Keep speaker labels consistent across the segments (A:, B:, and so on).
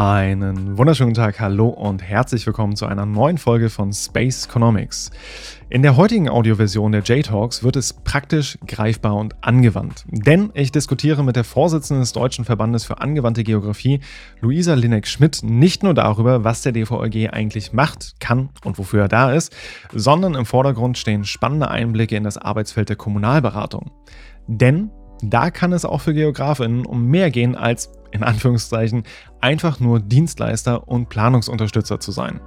A: Einen wunderschönen Tag, hallo und herzlich willkommen zu einer neuen Folge von Space Economics. In der heutigen Audioversion der J-Talks wird es praktisch greifbar und angewandt. Denn ich diskutiere mit der Vorsitzenden des Deutschen Verbandes für angewandte Geografie, Luisa Lineck-Schmidt, nicht nur darüber, was der DVLG eigentlich macht, kann und wofür er da ist, sondern im Vordergrund stehen spannende Einblicke in das Arbeitsfeld der Kommunalberatung. Denn da kann es auch für Geografinnen um mehr gehen als, in Anführungszeichen, einfach nur Dienstleister und Planungsunterstützer zu sein.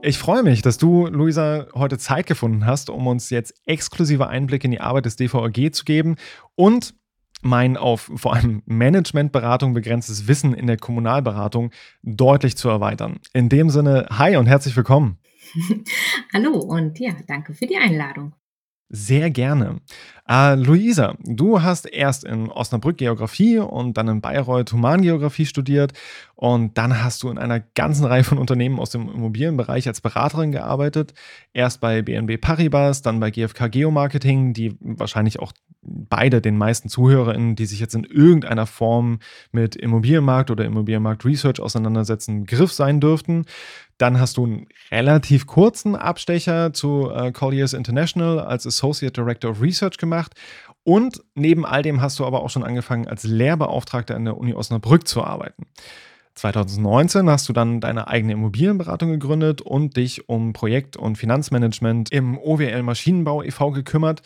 A: Ich freue mich, dass du, Luisa, heute Zeit gefunden hast, um uns jetzt exklusive Einblicke in die Arbeit des DVRG zu geben und mein auf vor allem Managementberatung begrenztes Wissen in der Kommunalberatung deutlich zu erweitern. In dem Sinne, hi und herzlich willkommen.
B: Hallo und ja, danke für die Einladung.
A: Sehr gerne. Äh, Luisa, du hast erst in Osnabrück Geografie und dann in Bayreuth Humangeografie studiert und dann hast du in einer ganzen Reihe von Unternehmen aus dem Immobilienbereich als Beraterin gearbeitet. Erst bei BNB Paribas, dann bei GfK Geomarketing, die wahrscheinlich auch beide den meisten ZuhörerInnen, die sich jetzt in irgendeiner Form mit Immobilienmarkt oder Immobilienmarkt Research auseinandersetzen, Griff sein dürften. Dann hast du einen relativ kurzen Abstecher zu äh, Colliers International als Associate Director of Research gemacht. Und neben all dem hast du aber auch schon angefangen, als Lehrbeauftragter an der Uni Osnabrück zu arbeiten. 2019 hast du dann deine eigene Immobilienberatung gegründet und dich um Projekt- und Finanzmanagement im OWL Maschinenbau e.V. gekümmert.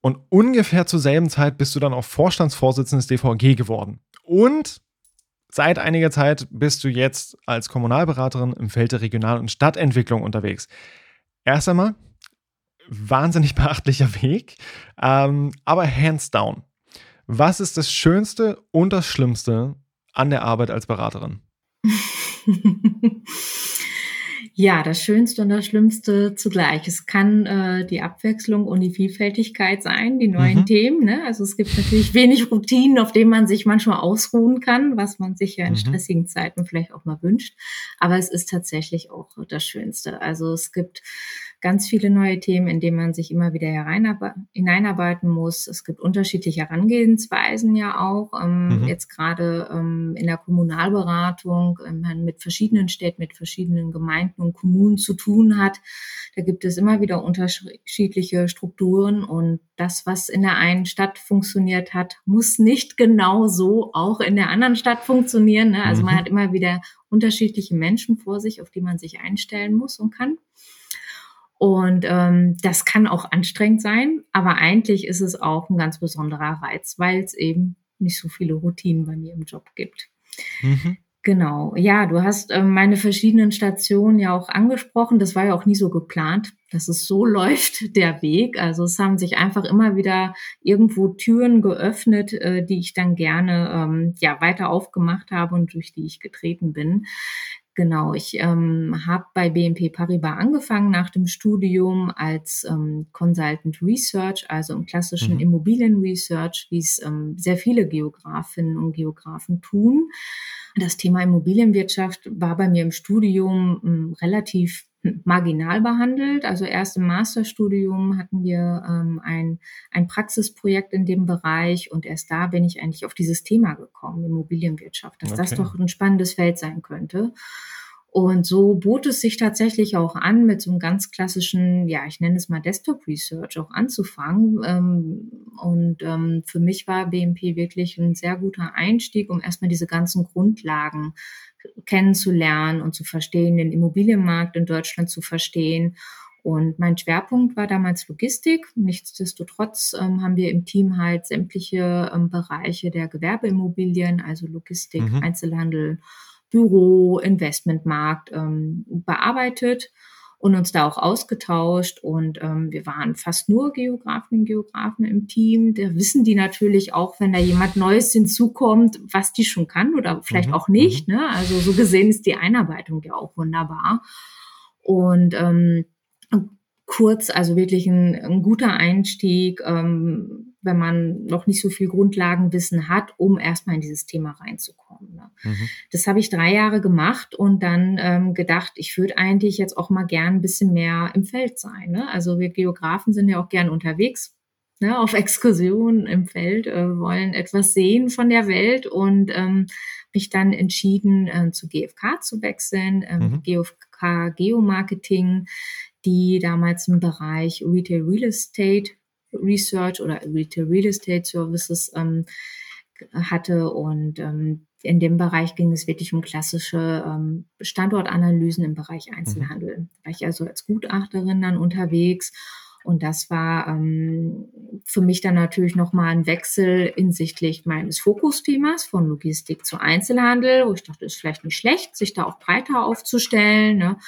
A: Und ungefähr zur selben Zeit bist du dann auch Vorstandsvorsitzender des DVG geworden. Und seit einiger Zeit bist du jetzt als Kommunalberaterin im Feld der Regional- und Stadtentwicklung unterwegs. Erst einmal, wahnsinnig beachtlicher Weg, ähm, aber hands down. Was ist das Schönste und das Schlimmste an der Arbeit als Beraterin?
B: Ja, das Schönste und das Schlimmste zugleich. Es kann äh, die Abwechslung und die Vielfältigkeit sein, die neuen mhm. Themen. Ne? Also es gibt natürlich wenig Routinen, auf denen man sich manchmal ausruhen kann, was man sich ja in mhm. stressigen Zeiten vielleicht auch mal wünscht. Aber es ist tatsächlich auch das Schönste. Also es gibt ganz viele neue Themen, in denen man sich immer wieder hineinarbeiten muss. Es gibt unterschiedliche Herangehensweisen ja auch. Ähm, mhm. Jetzt gerade ähm, in der Kommunalberatung, wenn man mit verschiedenen Städten, mit verschiedenen Gemeinden und Kommunen zu tun hat, da gibt es immer wieder unterschiedliche Strukturen und das, was in der einen Stadt funktioniert hat, muss nicht genau so auch in der anderen Stadt funktionieren. Ne? Also mhm. man hat immer wieder unterschiedliche Menschen vor sich, auf die man sich einstellen muss und kann. Und ähm, das kann auch anstrengend sein, aber eigentlich ist es auch ein ganz besonderer Reiz, weil es eben nicht so viele Routinen bei mir im Job gibt. Mhm. Genau, ja, du hast äh, meine verschiedenen Stationen ja auch angesprochen. Das war ja auch nie so geplant, dass es so läuft, der Weg. Also es haben sich einfach immer wieder irgendwo Türen geöffnet, äh, die ich dann gerne ähm, ja weiter aufgemacht habe und durch die ich getreten bin. Genau, ich ähm, habe bei BNP Paribas angefangen nach dem Studium als ähm, Consultant Research, also im klassischen mhm. Immobilienresearch, wie es ähm, sehr viele Geografinnen und Geografen tun. Das Thema Immobilienwirtschaft war bei mir im Studium ähm, relativ marginal behandelt. Also erst im Masterstudium hatten wir ähm, ein, ein Praxisprojekt in dem Bereich und erst da bin ich eigentlich auf dieses Thema gekommen, Immobilienwirtschaft, dass okay. das doch ein spannendes Feld sein könnte. Und so bot es sich tatsächlich auch an, mit so einem ganz klassischen, ja, ich nenne es mal Desktop Research auch anzufangen. Ähm, und ähm, für mich war BMP wirklich ein sehr guter Einstieg, um erstmal diese ganzen Grundlagen kennenzulernen und zu verstehen, den Immobilienmarkt in Deutschland zu verstehen. Und mein Schwerpunkt war damals Logistik. Nichtsdestotrotz ähm, haben wir im Team halt sämtliche ähm, Bereiche der Gewerbeimmobilien, also Logistik, mhm. Einzelhandel, Büro, Investmentmarkt ähm, bearbeitet und uns da auch ausgetauscht. Und ähm, wir waren fast nur Geografen und Geografen im Team. Da wissen die natürlich auch, wenn da jemand Neues hinzukommt, was die schon kann oder vielleicht mhm. auch nicht. Mhm. Ne? Also so gesehen ist die Einarbeitung ja auch wunderbar. Und ähm, kurz, also wirklich ein, ein guter Einstieg, ähm, wenn man noch nicht so viel Grundlagenwissen hat, um erstmal in dieses Thema reinzukommen. Ne? Mhm. Das habe ich drei Jahre gemacht und dann ähm, gedacht, ich würde eigentlich jetzt auch mal gern ein bisschen mehr im Feld sein. Ne? Also wir Geografen sind ja auch gern unterwegs, ne, auf Exkursion im Feld, äh, wollen etwas sehen von der Welt und ähm, mich dann entschieden, äh, zu GfK zu wechseln, ähm, mhm. GfK Geomarketing, die damals im Bereich Retail Real Estate Research oder Retail Real Estate Services ähm, hatte und ähm, in dem Bereich ging es wirklich um klassische ähm, Standortanalysen im Bereich mhm. Einzelhandel. Mhm. War ich also als Gutachterin dann unterwegs und das war ähm, für mich dann natürlich nochmal ein Wechsel hinsichtlich meines Fokusthemas von Logistik zu Einzelhandel, wo ich dachte, ist vielleicht nicht schlecht, sich da auch breiter aufzustellen. Ne?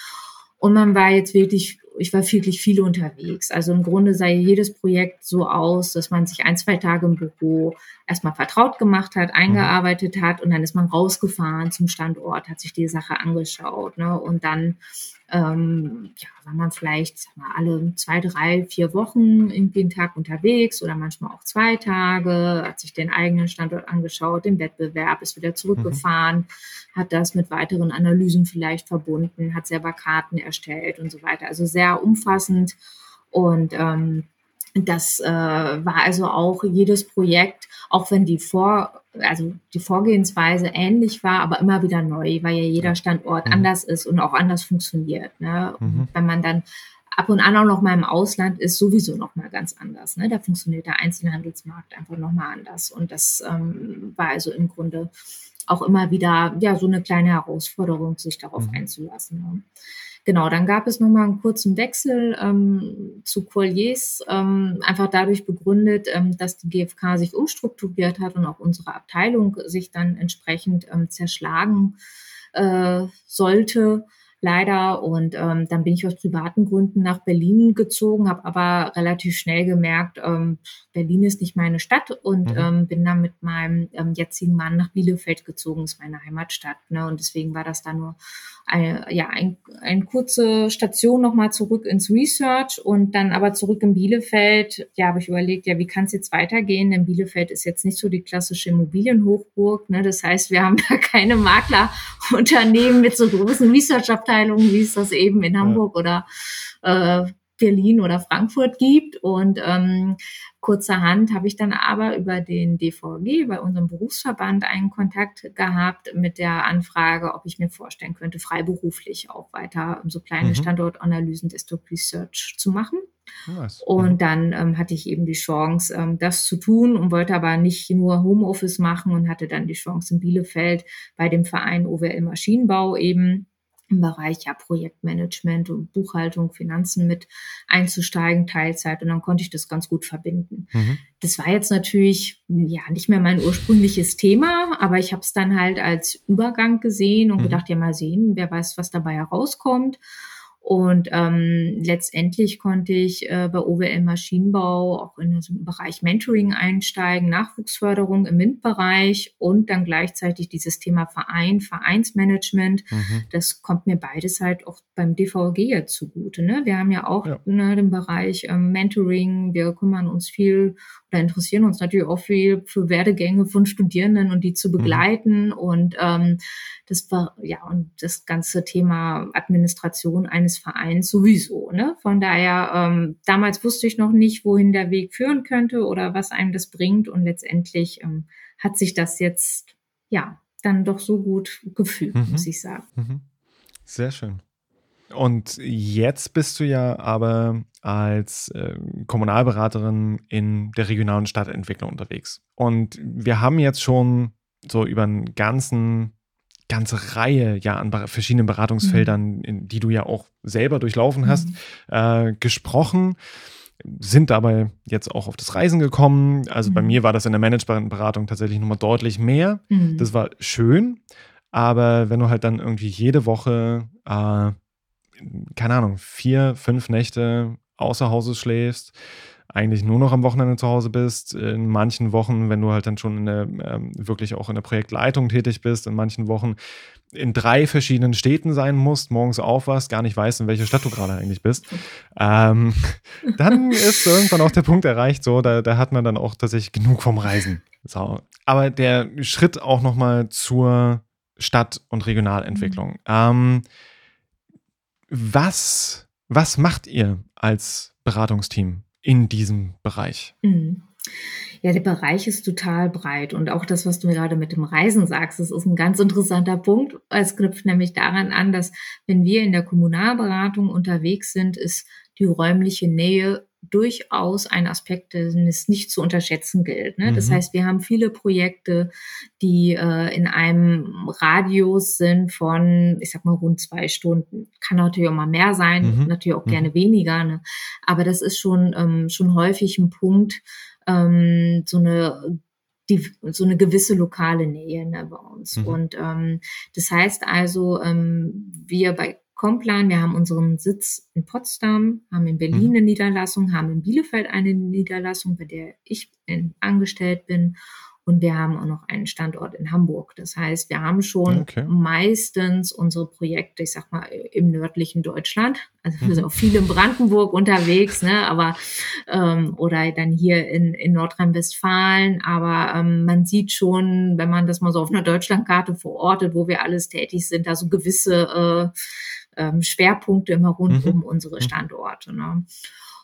B: Und man war jetzt wirklich, ich war wirklich viel unterwegs. Also im Grunde sah jedes Projekt so aus, dass man sich ein, zwei Tage im Büro erstmal vertraut gemacht hat, eingearbeitet hat und dann ist man rausgefahren zum Standort, hat sich die Sache angeschaut. Ne? Und dann ähm, ja, war man vielleicht sag mal, alle zwei, drei, vier Wochen irgendwie einen Tag unterwegs oder manchmal auch zwei Tage, hat sich den eigenen Standort angeschaut, den Wettbewerb, ist wieder zurückgefahren, mhm. hat das mit weiteren Analysen vielleicht verbunden, hat selber Karten erstellt und so weiter. Also sehr umfassend und ähm, das äh, war also auch jedes Projekt, auch wenn die Vor, also die Vorgehensweise ähnlich war, aber immer wieder neu, weil ja jeder Standort mhm. anders ist und auch anders funktioniert. Ne? Mhm. Wenn man dann ab und an auch noch mal im Ausland ist, sowieso noch mal ganz anders. Ne? Da funktioniert der Einzelhandelsmarkt einfach noch mal anders. Und das ähm, war also im Grunde auch immer wieder ja so eine kleine Herausforderung, sich darauf mhm. einzulassen. Ne? Genau, dann gab es nochmal einen kurzen Wechsel ähm, zu Colliers, ähm, einfach dadurch begründet, ähm, dass die GfK sich umstrukturiert hat und auch unsere Abteilung sich dann entsprechend ähm, zerschlagen äh, sollte leider. Und ähm, dann bin ich aus privaten Gründen nach Berlin gezogen, habe aber relativ schnell gemerkt, ähm, Berlin ist nicht meine Stadt und mhm. ähm, bin dann mit meinem ähm, jetzigen Mann nach Bielefeld gezogen, ist meine Heimatstadt. Ne? Und deswegen war das dann nur eine, ja, ein, eine kurze Station nochmal zurück ins Research und dann aber zurück in Bielefeld. Ja, habe ich überlegt, ja, wie kann es jetzt weitergehen? Denn Bielefeld ist jetzt nicht so die klassische Immobilienhochburg. Ne? Das heißt, wir haben da keine Maklerunternehmen mit so großen Research-Abteilungen, wie es das eben in Hamburg ja. oder äh, Berlin oder Frankfurt gibt. Und ähm, kurzerhand habe ich dann aber über den DVG, bei unserem Berufsverband, einen Kontakt gehabt mit der Anfrage, ob ich mir vorstellen könnte, freiberuflich auch weiter so kleine mhm. Standortanalysen Desktop Research zu machen. Nice. Und mhm. dann ähm, hatte ich eben die Chance, ähm, das zu tun und wollte aber nicht nur Homeoffice machen und hatte dann die Chance in Bielefeld bei dem Verein OWL Maschinenbau eben im Bereich ja Projektmanagement und Buchhaltung, Finanzen mit einzusteigen, Teilzeit und dann konnte ich das ganz gut verbinden. Mhm. Das war jetzt natürlich ja nicht mehr mein ursprüngliches Thema, aber ich habe es dann halt als Übergang gesehen und mhm. gedacht, ja mal sehen, wer weiß, was dabei herauskommt. Und ähm, letztendlich konnte ich äh, bei OWL Maschinenbau auch in den Bereich Mentoring einsteigen, Nachwuchsförderung im MINT-Bereich und dann gleichzeitig dieses Thema Verein, Vereinsmanagement. Mhm. Das kommt mir beides halt auch beim DVG jetzt zugute. Ne? Wir haben ja auch ja. Ne, den Bereich ähm, Mentoring, wir kümmern uns viel oder interessieren uns natürlich auch viel für Werdegänge von Studierenden und die zu mhm. begleiten. Mhm. Und ähm, das war ja und das ganze Thema Administration eines Vereins sowieso. Ne? Von daher, ähm, damals wusste ich noch nicht, wohin der Weg führen könnte oder was einem das bringt. Und letztendlich ähm, hat sich das jetzt ja dann doch so gut gefühlt, mhm. muss ich sagen. Mhm.
A: Sehr schön. Und jetzt bist du ja aber als äh, Kommunalberaterin in der regionalen Stadtentwicklung unterwegs. Und wir haben jetzt schon so über einen ganzen ganze Reihe ja an verschiedenen Beratungsfeldern, mhm. in, die du ja auch selber durchlaufen hast, mhm. äh, gesprochen. Sind dabei jetzt auch auf das Reisen gekommen. Also mhm. bei mir war das in der Managementberatung tatsächlich nochmal deutlich mehr. Mhm. Das war schön. Aber wenn du halt dann irgendwie jede Woche, äh, keine Ahnung, vier, fünf Nächte außer Hause schläfst, eigentlich nur noch am Wochenende zu Hause bist. In manchen Wochen, wenn du halt dann schon in der, ähm, wirklich auch in der Projektleitung tätig bist, in manchen Wochen in drei verschiedenen Städten sein musst, morgens aufwachst, gar nicht weißt, in welcher Stadt du gerade eigentlich bist, ähm, dann ist irgendwann auch der Punkt erreicht, so, da, da hat man dann auch tatsächlich genug vom Reisen. So. Aber der Schritt auch nochmal zur Stadt- und Regionalentwicklung. Mhm. Ähm, was, was macht ihr als Beratungsteam in diesem Bereich?
B: Mhm. Ja, der Bereich ist total breit und auch das, was du mir gerade mit dem Reisen sagst, das ist ein ganz interessanter Punkt. Es knüpft nämlich daran an, dass wenn wir in der Kommunalberatung unterwegs sind, ist die räumliche Nähe durchaus ein Aspekt, den es nicht zu unterschätzen gilt. Ne? Mhm. Das heißt, wir haben viele Projekte, die äh, in einem Radius sind von, ich sag mal, rund zwei Stunden. Kann natürlich auch mal mehr sein, mhm. natürlich auch mhm. gerne weniger. Ne? Aber das ist schon, ähm, schon häufig ein Punkt, ähm, so eine die, so eine gewisse lokale Nähe ne, bei uns. Mhm. Und ähm, das heißt also, ähm, wir bei Complan, wir haben unseren Sitz in Potsdam, haben in Berlin mhm. eine Niederlassung, haben in Bielefeld eine Niederlassung, bei der ich angestellt bin und wir haben auch noch einen Standort in Hamburg. Das heißt, wir haben schon okay. meistens unsere Projekte, ich sag mal, im nördlichen Deutschland. Also wir sind auch viel in Brandenburg unterwegs, ne? Aber ähm, oder dann hier in, in Nordrhein-Westfalen. Aber ähm, man sieht schon, wenn man das mal so auf einer Deutschlandkarte verortet, wo wir alles tätig sind, da so gewisse äh, ähm, Schwerpunkte immer rund mhm. um unsere mhm. Standorte. Ne?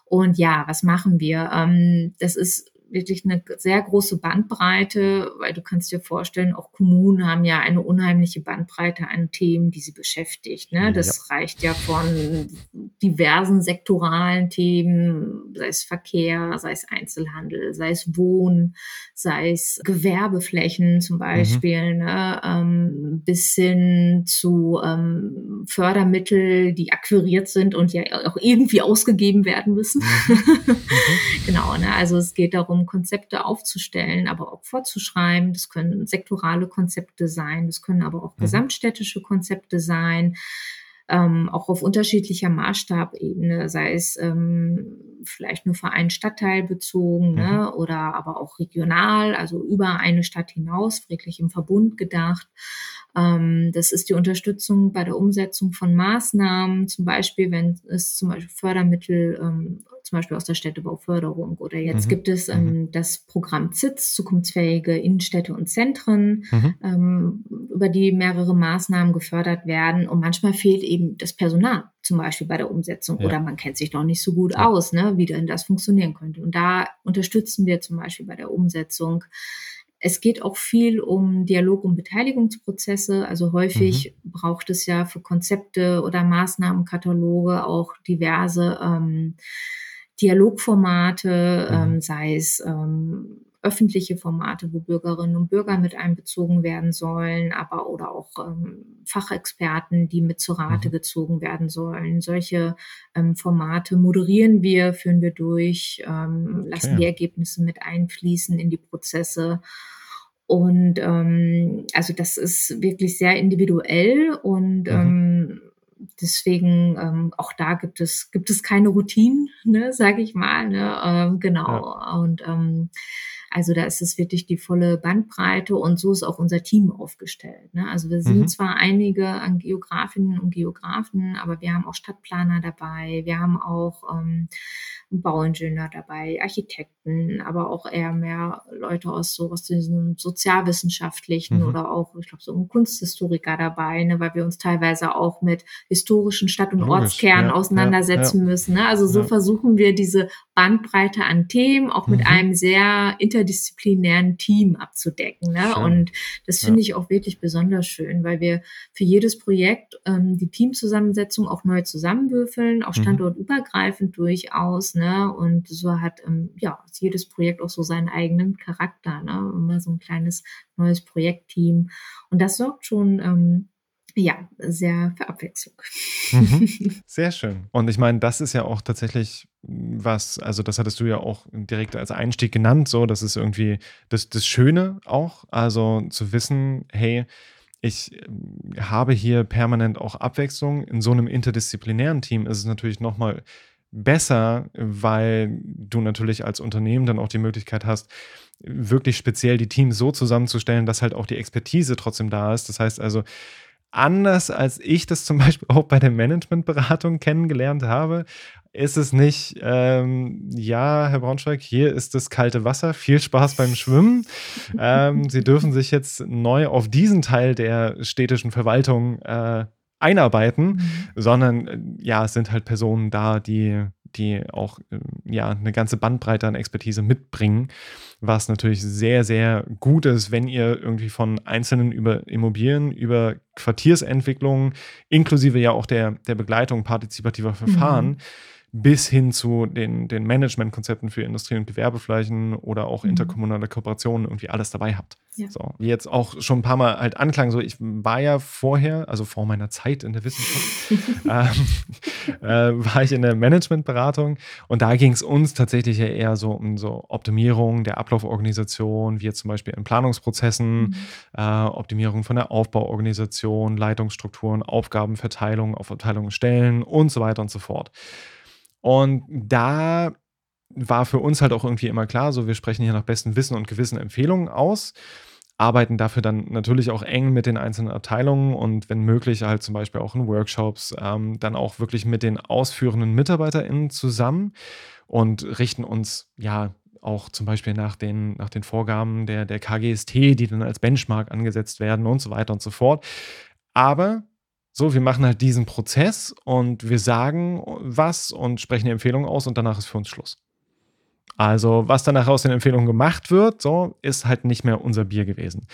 B: Und ja, was machen wir? Ähm, das ist wirklich eine sehr große Bandbreite, weil du kannst dir vorstellen, auch Kommunen haben ja eine unheimliche Bandbreite an Themen, die sie beschäftigt. Ne? Das ja. reicht ja von diversen sektoralen Themen, sei es Verkehr, sei es Einzelhandel, sei es Wohnen, sei es Gewerbeflächen zum mhm. Beispiel, mhm. ne? ähm, bis hin zu ähm, Fördermittel, die akquiriert sind und ja auch irgendwie ausgegeben werden müssen. Mhm. mhm. genau, ne? also es geht darum, um Konzepte aufzustellen, aber auch vorzuschreiben. Das können sektorale Konzepte sein, das können aber auch mhm. gesamtstädtische Konzepte sein. Ähm, auch auf unterschiedlicher Maßstabebene, sei es ähm, vielleicht nur Verein Stadtteil bezogen ne, mhm. ne, oder aber auch regional, also über eine Stadt hinaus, wirklich im Verbund gedacht. Ähm, das ist die Unterstützung bei der Umsetzung von Maßnahmen, zum Beispiel, wenn es zum Beispiel Fördermittel, ähm, zum Beispiel aus der Städtebauförderung oder jetzt mhm. gibt es ähm, mhm. das Programm ZITS, zukunftsfähige Innenstädte und Zentren, mhm. über die mehrere Maßnahmen gefördert werden und manchmal fehlt eben das Personal zum Beispiel bei der Umsetzung ja. oder man kennt sich noch nicht so gut ja. aus, ne, wie denn das funktionieren könnte. Und da unterstützen wir zum Beispiel bei der Umsetzung es geht auch viel um Dialog- und Beteiligungsprozesse. Also häufig mhm. braucht es ja für Konzepte oder Maßnahmenkataloge auch diverse ähm, Dialogformate, mhm. ähm, sei es ähm, öffentliche Formate, wo Bürgerinnen und Bürger mit einbezogen werden sollen, aber oder auch ähm, Fachexperten, die mit zur Rate mhm. gezogen werden sollen. Solche ähm, Formate moderieren wir, führen wir durch, ähm, okay. lassen die Ergebnisse mit einfließen in die Prozesse. Und ähm, also das ist wirklich sehr individuell und mhm. ähm, deswegen ähm, auch da gibt es gibt es keine Routinen, ne, sage ich mal. Ne, ähm, genau ja. und ähm, also da ist es wirklich die volle Bandbreite und so ist auch unser Team aufgestellt. Ne? Also wir sind mhm. zwar einige an Geografinnen und Geografen, aber wir haben auch Stadtplaner dabei, wir haben auch ähm, Bauingenieur dabei, Architekten, aber auch eher mehr Leute aus so aus diesen sozialwissenschaftlichen mhm. oder auch, ich glaube, so ein Kunsthistoriker dabei, ne, weil wir uns teilweise auch mit historischen Stadt- und Logisch, Ortskernen ja, auseinandersetzen ja, ja. müssen. Ne? Also so versuchen wir diese Bandbreite an Themen auch mit mhm. einem sehr interdisziplinären Team abzudecken. Ne? Und das finde ich auch wirklich besonders schön, weil wir für jedes Projekt ähm, die Teamzusammensetzung auch neu zusammenwürfeln, auch mhm. standortübergreifend durchaus. Ne? Und so hat ähm, ja jedes Projekt auch so seinen eigenen Charakter. Ne? Immer so ein kleines neues Projektteam. Und das sorgt schon ähm, ja, sehr für Abwechslung.
A: Mhm. Sehr schön. Und ich meine, das ist ja auch tatsächlich was, also das hattest du ja auch direkt als Einstieg genannt, so, das ist irgendwie das, das Schöne auch, also zu wissen, hey, ich habe hier permanent auch Abwechslung. In so einem interdisziplinären Team ist es natürlich nochmal besser, weil du natürlich als Unternehmen dann auch die Möglichkeit hast, wirklich speziell die Teams so zusammenzustellen, dass halt auch die Expertise trotzdem da ist. Das heißt also, anders als ich das zum Beispiel auch bei der Managementberatung kennengelernt habe, ist es nicht, ähm, ja, Herr Braunschweig, hier ist das kalte Wasser, viel Spaß beim Schwimmen. ähm, Sie dürfen sich jetzt neu auf diesen Teil der städtischen Verwaltung äh, einarbeiten, mhm. sondern äh, ja, es sind halt Personen da, die die auch äh, ja eine ganze Bandbreite an Expertise mitbringen, was natürlich sehr, sehr gut ist, wenn ihr irgendwie von einzelnen über Immobilien, über Quartiersentwicklung, inklusive ja auch der, der Begleitung partizipativer Verfahren, mhm bis hin zu den, den Managementkonzepten für Industrie- und Gewerbeflächen oder auch mhm. interkommunale Kooperationen irgendwie alles dabei habt. Ja. So, wie jetzt auch schon ein paar Mal halt anklang, so ich war ja vorher, also vor meiner Zeit in der Wissenschaft, ähm, äh, war ich in der Managementberatung und da ging es uns tatsächlich ja eher so um so Optimierung der Ablauforganisation, wie jetzt zum Beispiel in Planungsprozessen, mhm. äh, Optimierung von der Aufbauorganisation, Leitungsstrukturen, Aufgabenverteilung auf Abteilungen stellen und so weiter und so fort. Und da war für uns halt auch irgendwie immer klar, so wir sprechen hier nach bestem Wissen und Gewissen Empfehlungen aus, arbeiten dafür dann natürlich auch eng mit den einzelnen Abteilungen und wenn möglich halt zum Beispiel auch in Workshops, ähm, dann auch wirklich mit den ausführenden MitarbeiterInnen zusammen und richten uns ja auch zum Beispiel nach den, nach den Vorgaben der, der KGST, die dann als Benchmark angesetzt werden und so weiter und so fort. Aber so, wir machen halt diesen Prozess und wir sagen was und sprechen die Empfehlung aus und danach ist für uns Schluss. Also, was danach aus den Empfehlungen gemacht wird, so, ist halt nicht mehr unser Bier gewesen.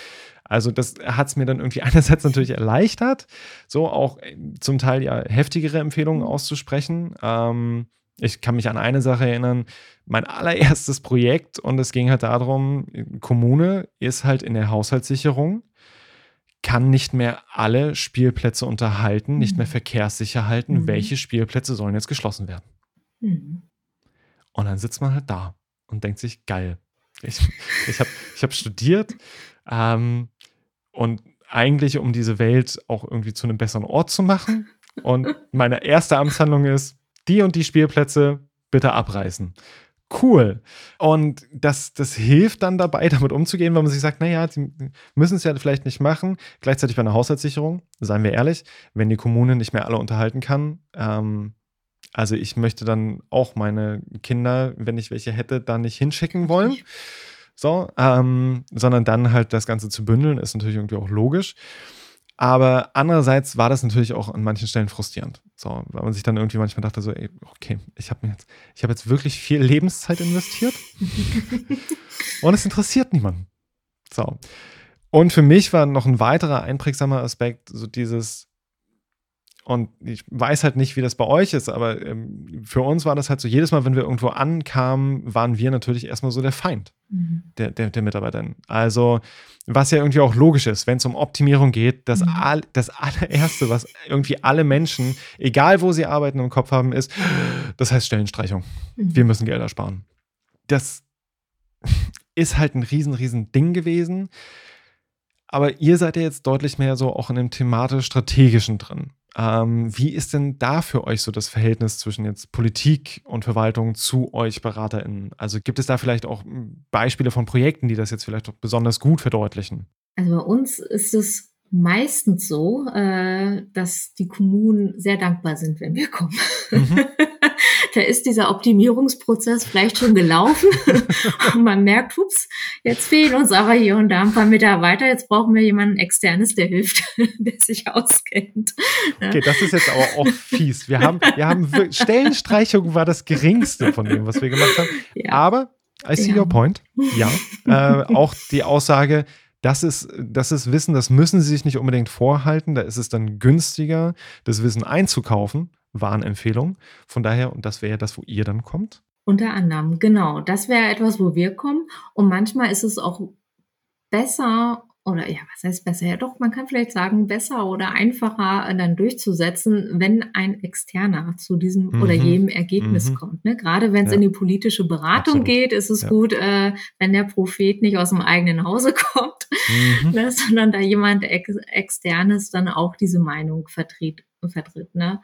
A: Also, das hat es mir dann irgendwie einerseits natürlich erleichtert, so auch äh, zum Teil ja heftigere Empfehlungen auszusprechen. Ähm, ich kann mich an eine Sache erinnern, mein allererstes Projekt und es ging halt darum, Kommune ist halt in der Haushaltssicherung kann nicht mehr alle Spielplätze unterhalten, nicht mehr mhm. verkehrssicher halten. Mhm. Welche Spielplätze sollen jetzt geschlossen werden? Mhm. Und dann sitzt man halt da und denkt sich, geil. Ich, ich habe ich hab studiert ähm, und eigentlich, um diese Welt auch irgendwie zu einem besseren Ort zu machen. Und meine erste Amtshandlung ist, die und die Spielplätze bitte abreißen cool. Und das, das hilft dann dabei, damit umzugehen, weil man sich sagt, naja, die müssen es ja vielleicht nicht machen. Gleichzeitig bei einer Haushaltssicherung, seien wir ehrlich, wenn die Kommune nicht mehr alle unterhalten kann, ähm, also ich möchte dann auch meine Kinder, wenn ich welche hätte, da nicht hinschicken wollen. So, ähm, sondern dann halt das Ganze zu bündeln, ist natürlich irgendwie auch logisch. Aber andererseits war das natürlich auch an manchen Stellen frustrierend. So, weil man sich dann irgendwie manchmal dachte, so, ey, okay, ich habe jetzt, ich habe jetzt wirklich viel Lebenszeit investiert und es interessiert niemanden. So. Und für mich war noch ein weiterer einprägsamer Aspekt, so dieses, und ich weiß halt nicht, wie das bei euch ist, aber ähm, für uns war das halt so, jedes Mal, wenn wir irgendwo ankamen, waren wir natürlich erstmal so der Feind mhm. der, der, der Mitarbeiterin. Also, was ja irgendwie auch logisch ist, wenn es um Optimierung geht, das, mhm. all, das allererste, was irgendwie alle Menschen, egal wo sie arbeiten, im Kopf haben, ist, das heißt Stellenstreichung. Mhm. Wir müssen Gelder sparen. Das ist halt ein riesen, riesen Ding gewesen. Aber ihr seid ja jetzt deutlich mehr so auch in dem thematisch-strategischen drin. Ähm, wie ist denn da für euch so das Verhältnis zwischen jetzt Politik und Verwaltung zu euch BeraterInnen? Also gibt es da vielleicht auch hm, Beispiele von Projekten, die das jetzt vielleicht auch besonders gut verdeutlichen?
B: Also bei uns ist es meistens so, äh, dass die Kommunen sehr dankbar sind, wenn wir kommen. Mhm. da ist dieser Optimierungsprozess vielleicht schon gelaufen und man merkt, ups, jetzt fehlen uns aber hier und da ein paar Mitarbeiter, jetzt brauchen wir jemanden externes, der hilft, der sich auskennt.
A: Okay, das ist jetzt aber auch fies. Wir haben, wir haben Stellenstreichung war das geringste von dem, was wir gemacht haben. Ja. Aber I see ja. your point. Ja. Äh, auch die Aussage, das ist, das ist Wissen, das müssen Sie sich nicht unbedingt vorhalten. Da ist es dann günstiger, das Wissen einzukaufen. Warnempfehlung. Von daher, und das wäre das, wo ihr dann kommt?
B: Unter anderem, genau. Das wäre etwas, wo wir kommen. Und manchmal ist es auch besser oder ja, was heißt besser? Ja, doch, man kann vielleicht sagen, besser oder einfacher dann durchzusetzen, wenn ein Externer zu diesem mhm. oder jedem Ergebnis mhm. kommt. Ne? Gerade wenn es ja. in die politische Beratung Absolut. geht, ist es ja. gut, äh, wenn der Prophet nicht aus dem eigenen Hause kommt, mhm. ne? sondern da jemand ex externes dann auch diese Meinung vertritt vertritt. Ne?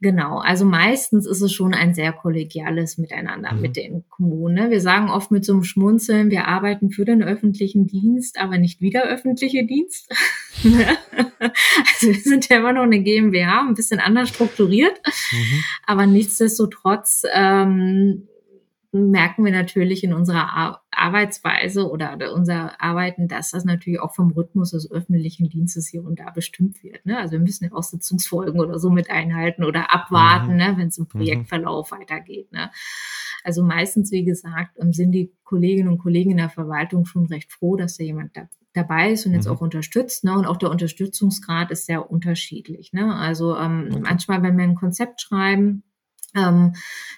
B: Genau, also meistens ist es schon ein sehr kollegiales Miteinander mhm. mit den Kommunen. Ne? Wir sagen oft mit so einem Schmunzeln, wir arbeiten für den öffentlichen Dienst, aber nicht wie der öffentliche Dienst. Ne? also wir sind ja immer noch eine GmbH, ein bisschen anders strukturiert, mhm. aber nichtsdestotrotz ähm, merken wir natürlich in unserer Arbeitsweise oder unser Arbeiten, dass das natürlich auch vom Rhythmus des öffentlichen Dienstes hier und da bestimmt wird. Ne? Also wir müssen ja auch Sitzungsfolgen oder so mit einhalten oder abwarten, mhm. ne, wenn es im mhm. Projektverlauf mhm. weitergeht. Ne? Also meistens, wie gesagt, ähm, sind die Kolleginnen und Kollegen in der Verwaltung schon recht froh, dass da jemand da dabei ist und jetzt mhm. auch unterstützt. Ne? Und auch der Unterstützungsgrad ist sehr unterschiedlich. Ne? Also ähm, okay. manchmal, wenn wir ein Konzept schreiben, ähm,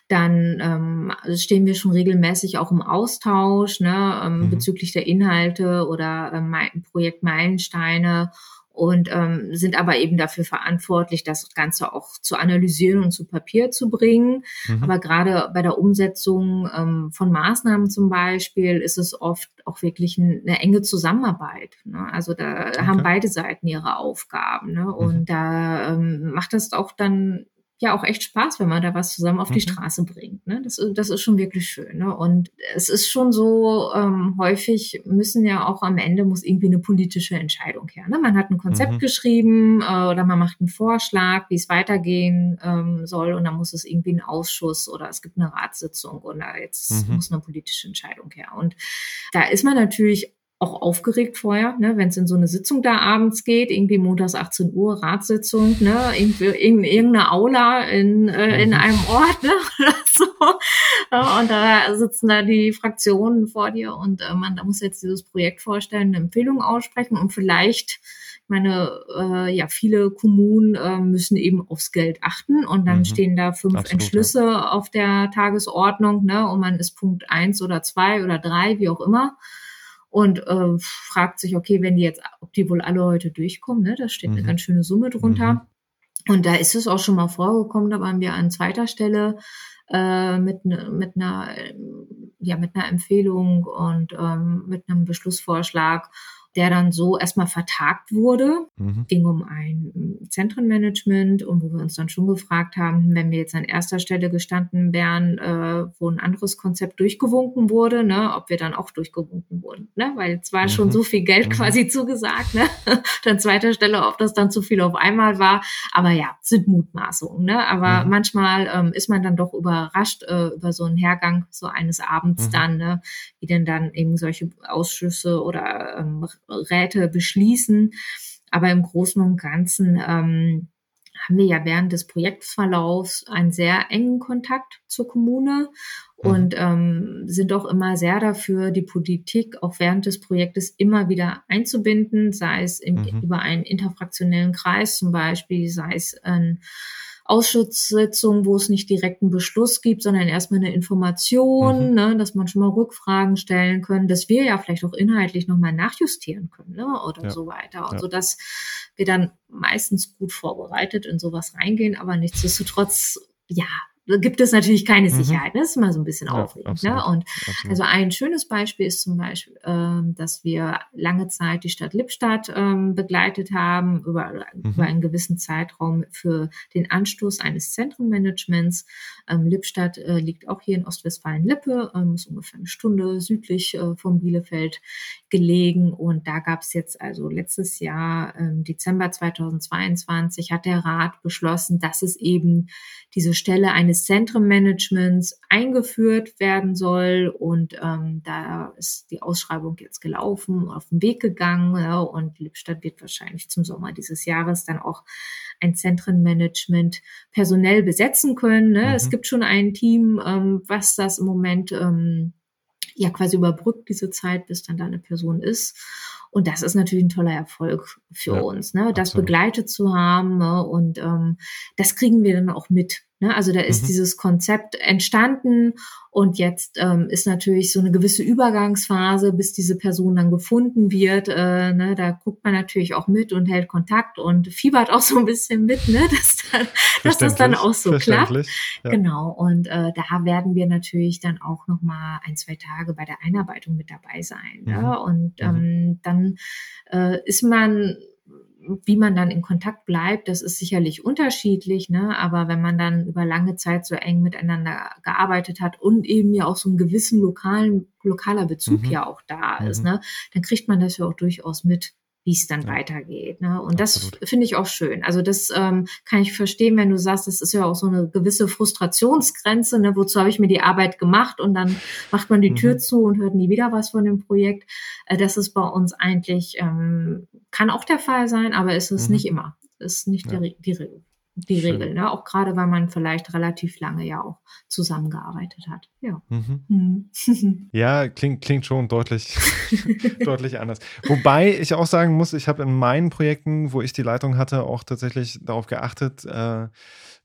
B: dann ähm, stehen wir schon regelmäßig auch im Austausch ne, ähm, mhm. bezüglich der Inhalte oder ähm, Projektmeilensteine und ähm, sind aber eben dafür verantwortlich, das Ganze auch zu analysieren und zu Papier zu bringen. Mhm. Aber gerade bei der Umsetzung ähm, von Maßnahmen zum Beispiel ist es oft auch wirklich eine enge Zusammenarbeit. Ne? Also da okay. haben beide Seiten ihre Aufgaben. Ne? Und mhm. da ähm, macht das auch dann ja auch echt Spaß, wenn man da was zusammen auf die mhm. Straße bringt. Ne? Das, das ist schon wirklich schön. Ne? Und es ist schon so, ähm, häufig müssen ja auch am Ende muss irgendwie eine politische Entscheidung her. Ne? Man hat ein Konzept mhm. geschrieben äh, oder man macht einen Vorschlag, wie es weitergehen ähm, soll und dann muss es irgendwie ein Ausschuss oder es gibt eine Ratssitzung oder jetzt mhm. muss eine politische Entscheidung her. Und da ist man natürlich auch aufgeregt vorher, ne, wenn es in so eine Sitzung da abends geht, irgendwie montags 18 Uhr, Ratssitzung, ne, irgendwie in irgendeine Aula in, äh, in mhm. einem Ort, ne, oder so. und da sitzen da die Fraktionen vor dir und äh, man, da muss jetzt dieses Projekt vorstellen, eine Empfehlung aussprechen und vielleicht ich meine, äh, ja, viele Kommunen äh, müssen eben aufs Geld achten und dann mhm. stehen da fünf Absolut, Entschlüsse ja. auf der Tagesordnung, ne, und man ist Punkt eins oder zwei oder drei, wie auch immer und äh, fragt sich, okay, wenn die jetzt, ob die wohl alle heute durchkommen, ne? da steht mhm. eine ganz schöne Summe drunter. Mhm. Und da ist es auch schon mal vorgekommen, da waren wir an zweiter Stelle äh, mit, ne, mit einer ja mit einer Empfehlung und ähm, mit einem Beschlussvorschlag der dann so erstmal vertagt wurde. Mhm. Ging um ein Zentrenmanagement und wo wir uns dann schon gefragt haben, wenn wir jetzt an erster Stelle gestanden wären, äh, wo ein anderes Konzept durchgewunken wurde, ne, ob wir dann auch durchgewunken wurden. Ne? Weil es war mhm. schon so viel Geld mhm. quasi zugesagt. Ne? an zweiter Stelle, ob das dann zu viel auf einmal war. Aber ja, sind Mutmaßungen. Ne? Aber mhm. manchmal ähm, ist man dann doch überrascht äh, über so einen Hergang so eines Abends mhm. dann, ne? wie denn dann eben solche Ausschüsse oder ähm, Räte beschließen. Aber im Großen und Ganzen ähm, haben wir ja während des Projektverlaufs einen sehr engen Kontakt zur Kommune mhm. und ähm, sind auch immer sehr dafür, die Politik auch während des Projektes immer wieder einzubinden, sei es im, mhm. über einen interfraktionellen Kreis zum Beispiel, sei es ein Ausschusssitzung, wo es nicht direkt einen Beschluss gibt, sondern erstmal eine Information, mhm. ne, dass man schon mal Rückfragen stellen können, dass wir ja vielleicht auch inhaltlich nochmal nachjustieren können ne, oder ja. so weiter. Und ja. so dass wir dann meistens gut vorbereitet in sowas reingehen, aber nichtsdestotrotz, ja, gibt es natürlich keine mhm. Sicherheit. Ne? Das ist immer so ein bisschen ja, aufregend. Ne? Und absolut. also ein schönes Beispiel ist zum Beispiel, ähm, dass wir lange Zeit die Stadt Lippstadt ähm, begleitet haben, über, mhm. über einen gewissen Zeitraum für den Anstoß eines Zentrenmanagements. Ähm, Lippstadt äh, liegt auch hier in Ostwestfalen-Lippe, ähm, ist ungefähr eine Stunde südlich äh, von Bielefeld gelegen. Und da gab es jetzt also letztes Jahr, ähm, Dezember 2022, hat der Rat beschlossen, dass es eben diese Stelle eines Zentrenmanagements eingeführt werden soll. Und ähm, da ist die Ausschreibung jetzt gelaufen, auf den Weg gegangen. Ja, und Lippstadt wird wahrscheinlich zum Sommer dieses Jahres dann auch ein Zentrenmanagement personell besetzen können. Ne? Mhm. Es gibt schon ein Team, ähm, was das im Moment ähm, ja quasi überbrückt, diese Zeit, bis dann da eine Person ist. Und das ist natürlich ein toller Erfolg für ja, uns, ne? das absolut. begleitet zu haben. Ne? Und ähm, das kriegen wir dann auch mit. Ne? Also da ist mhm. dieses Konzept entstanden und jetzt ähm, ist natürlich so eine gewisse Übergangsphase, bis diese Person dann gefunden wird. Äh, ne? Da guckt man natürlich auch mit und hält Kontakt und fiebert auch so ein bisschen mit, ne? dass, dann, dass das dann auch so klappt. Ja. Genau. Und äh, da werden wir natürlich dann auch noch mal ein, zwei Tage bei der Einarbeitung mit dabei sein. Ne? Mhm. Ne? Und mhm. ähm, dann äh, ist man wie man dann in Kontakt bleibt, das ist sicherlich unterschiedlich, ne? aber wenn man dann über lange Zeit so eng miteinander gearbeitet hat und eben ja auch so einen gewissen lokalen, lokaler Bezug mhm. ja auch da mhm. ist, ne? dann kriegt man das ja auch durchaus mit. Wie es dann ja. weitergeht. Ne? Und Absolut. das finde ich auch schön. Also das ähm, kann ich verstehen, wenn du sagst, das ist ja auch so eine gewisse Frustrationsgrenze. Ne? Wozu habe ich mir die Arbeit gemacht und dann macht man die mhm. Tür zu und hört nie wieder was von dem Projekt. Äh, das ist bei uns eigentlich, ähm, kann auch der Fall sein, aber ist es mhm. nicht immer. Ist nicht ja. die, die Regel die Schön. Regel, ne? auch gerade weil man vielleicht relativ lange ja auch zusammengearbeitet hat. Ja, mhm.
A: Mhm. ja klingt, klingt schon deutlich, deutlich anders. Wobei ich auch sagen muss, ich habe in meinen Projekten, wo ich die Leitung hatte, auch tatsächlich darauf geachtet, äh,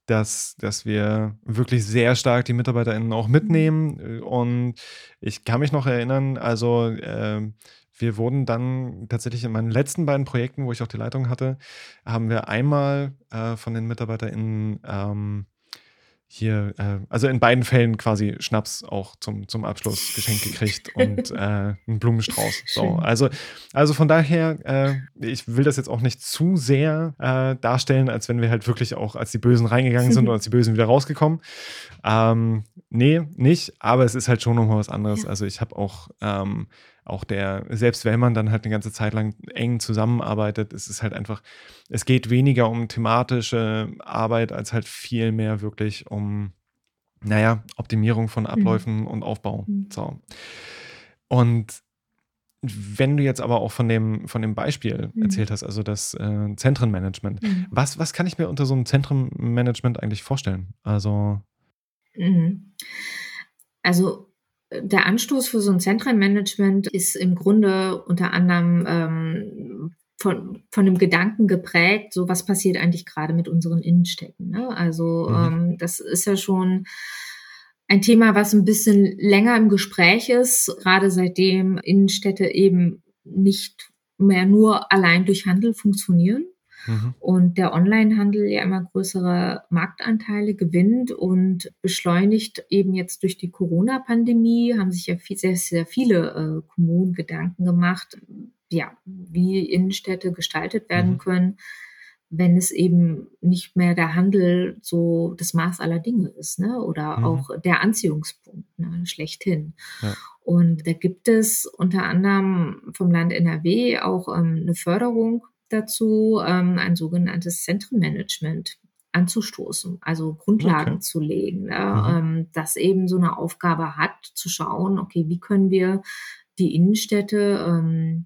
A: dass, dass wir wirklich sehr stark die MitarbeiterInnen auch mitnehmen. Und ich kann mich noch erinnern, also äh, wir wurden dann tatsächlich in meinen letzten beiden Projekten, wo ich auch die Leitung hatte, haben wir einmal äh, von den MitarbeiterInnen ähm, hier, äh, also in beiden Fällen quasi Schnaps auch zum, zum Abschluss geschenkt gekriegt und äh, einen Blumenstrauß. So, also, also von daher, äh, ich will das jetzt auch nicht zu sehr äh, darstellen, als wenn wir halt wirklich auch als die Bösen reingegangen sind und als die Bösen wieder rausgekommen. Ähm, nee, nicht, aber es ist halt schon nochmal was anderes. Ja. Also ich habe auch ähm, auch der, selbst wenn man dann halt eine ganze Zeit lang eng zusammenarbeitet, es ist halt einfach, es geht weniger um thematische Arbeit als halt viel mehr wirklich um, naja, Optimierung von mhm. Abläufen mhm. und Aufbau. Mhm. So. Und wenn du jetzt aber auch von dem, von dem Beispiel mhm. erzählt hast, also das äh, Zentrenmanagement, mhm. was, was kann ich mir unter so einem Zentrenmanagement eigentlich vorstellen? Also.
B: Mhm. Also der Anstoß für so ein Zentrenmanagement ist im Grunde unter anderem ähm, von, von dem Gedanken geprägt, so was passiert eigentlich gerade mit unseren Innenstädten. Ne? Also mhm. ähm, das ist ja schon ein Thema, was ein bisschen länger im Gespräch ist, gerade seitdem Innenstädte eben nicht mehr nur allein durch Handel funktionieren, Mhm. Und der Onlinehandel ja immer größere Marktanteile gewinnt und beschleunigt eben jetzt durch die Corona-Pandemie, haben sich ja viel, sehr, sehr viele äh, Kommunen Gedanken gemacht, ja, wie Innenstädte gestaltet werden mhm. können, wenn es eben nicht mehr der Handel so das Maß aller Dinge ist, ne? Oder mhm. auch der Anziehungspunkt, ne? schlechthin. Ja. Und da gibt es unter anderem vom Land NRW auch ähm, eine Förderung dazu, ähm, ein sogenanntes Zentrenmanagement anzustoßen, also Grundlagen okay. zu legen, ne? mhm. ähm, das eben so eine Aufgabe hat, zu schauen, okay, wie können wir die Innenstädte ähm,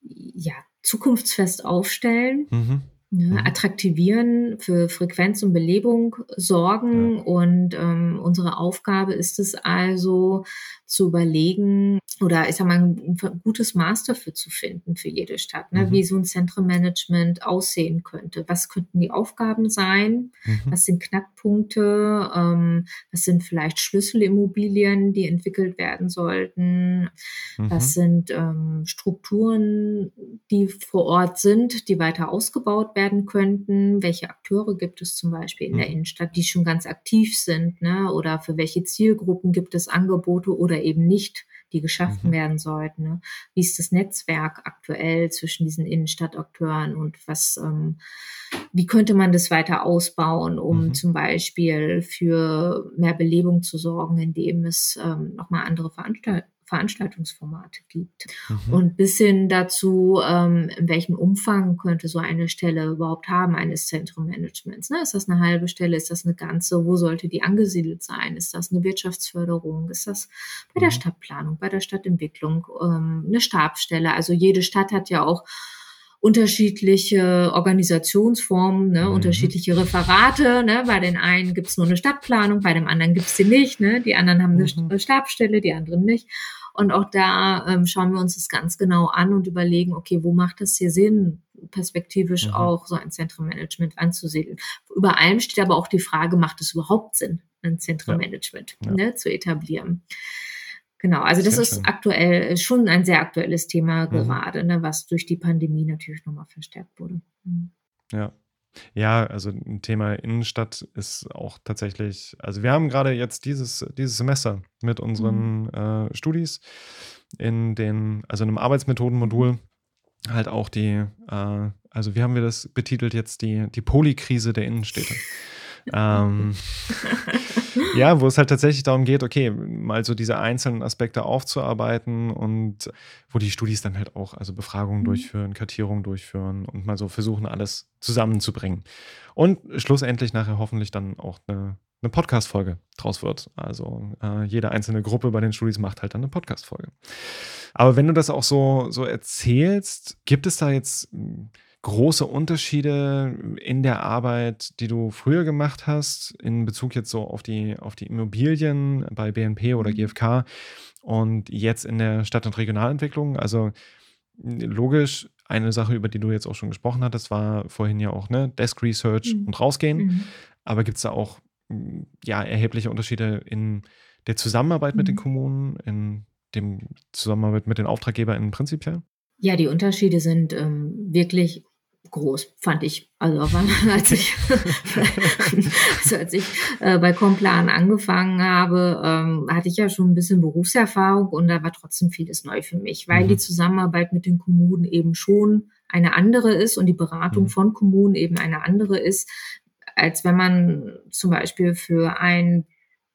B: ja, zukunftsfest aufstellen. Mhm ja, mhm. attraktivieren, für Frequenz und Belebung sorgen. Ja. Und ähm, unsere Aufgabe ist es also zu überlegen oder ich sag mal ein gutes Maß dafür zu finden für jede Stadt, ne? Mhm. wie so ein Zentrenmanagement aussehen könnte. Was könnten die Aufgaben sein? Mhm. Was sind Knackpunkte? Ähm, was sind vielleicht Schlüsselimmobilien, die entwickelt werden sollten? Mhm. Was sind ähm, Strukturen, die vor Ort sind, die weiter ausgebaut werden? Werden könnten? Welche Akteure gibt es zum Beispiel in der mhm. Innenstadt, die schon ganz aktiv sind? Ne? Oder für welche Zielgruppen gibt es Angebote oder eben nicht, die geschaffen mhm. werden sollten? Ne? Wie ist das Netzwerk aktuell zwischen diesen Innenstadtakteuren und was, ähm, wie könnte man das weiter ausbauen, um mhm. zum Beispiel für mehr Belebung zu sorgen, indem es ähm, nochmal andere Veranstaltungen Veranstaltungsformate gibt. Mhm. Und bis hin dazu, ähm, in welchem Umfang könnte so eine Stelle überhaupt haben, eines Zentrumanagements. Ne? Ist das eine halbe Stelle? Ist das eine ganze? Wo sollte die angesiedelt sein? Ist das eine Wirtschaftsförderung? Ist das bei der mhm. Stadtplanung, bei der Stadtentwicklung ähm, eine Stabsstelle? Also jede Stadt hat ja auch unterschiedliche Organisationsformen, ne, mhm. unterschiedliche Referate. Ne. Bei den einen gibt's nur eine Stadtplanung, bei dem anderen gibt's sie nicht. Ne. Die anderen haben eine mhm. Stabstelle, die anderen nicht. Und auch da ähm, schauen wir uns das ganz genau an und überlegen, okay, wo macht es hier Sinn, perspektivisch mhm. auch so ein Zentrenmanagement anzusiedeln. Über allem steht aber auch die Frage, macht es überhaupt Sinn, ein Zentrenmanagement ja. ne, zu etablieren? Genau, also das ist schön. aktuell schon ein sehr aktuelles Thema mhm. gerade, ne, was durch die Pandemie natürlich nochmal verstärkt wurde. Mhm.
A: Ja. Ja, also ein Thema Innenstadt ist auch tatsächlich, also wir haben gerade jetzt dieses, dieses Semester mit unseren mhm. äh, Studis in den, also in einem Arbeitsmethodenmodul halt auch die, äh, also wie haben wir das betitelt jetzt, die, die Polykrise der Innenstädte. Ähm, ja, wo es halt tatsächlich darum geht, okay, mal so diese einzelnen Aspekte aufzuarbeiten und wo die Studis dann halt auch also Befragungen mhm. durchführen, Kartierungen durchführen und mal so versuchen, alles zusammenzubringen. Und schlussendlich nachher hoffentlich dann auch eine, eine Podcast-Folge draus wird. Also äh, jede einzelne Gruppe bei den Studis macht halt dann eine Podcast-Folge. Aber wenn du das auch so, so erzählst, gibt es da jetzt große Unterschiede in der Arbeit, die du früher gemacht hast, in Bezug jetzt so auf die, auf die Immobilien bei BNP oder mhm. GfK und jetzt in der Stadt- und Regionalentwicklung? Also logisch, eine Sache, über die du jetzt auch schon gesprochen hattest, war vorhin ja auch ne, Desk Research mhm. und rausgehen. Mhm. Aber gibt es da auch ja, erhebliche Unterschiede in der Zusammenarbeit mit den mhm. Kommunen, in dem Zusammenarbeit mit den AuftraggeberInnen prinzipiell?
B: Ja, die Unterschiede sind ähm, wirklich groß, fand ich. Also als ich, also als ich äh, bei Complan angefangen habe, ähm, hatte ich ja schon ein bisschen Berufserfahrung und da war trotzdem vieles neu für mich, weil mhm. die Zusammenarbeit mit den Kommunen eben schon eine andere ist und die Beratung mhm. von Kommunen eben eine andere ist, als wenn man zum Beispiel für einen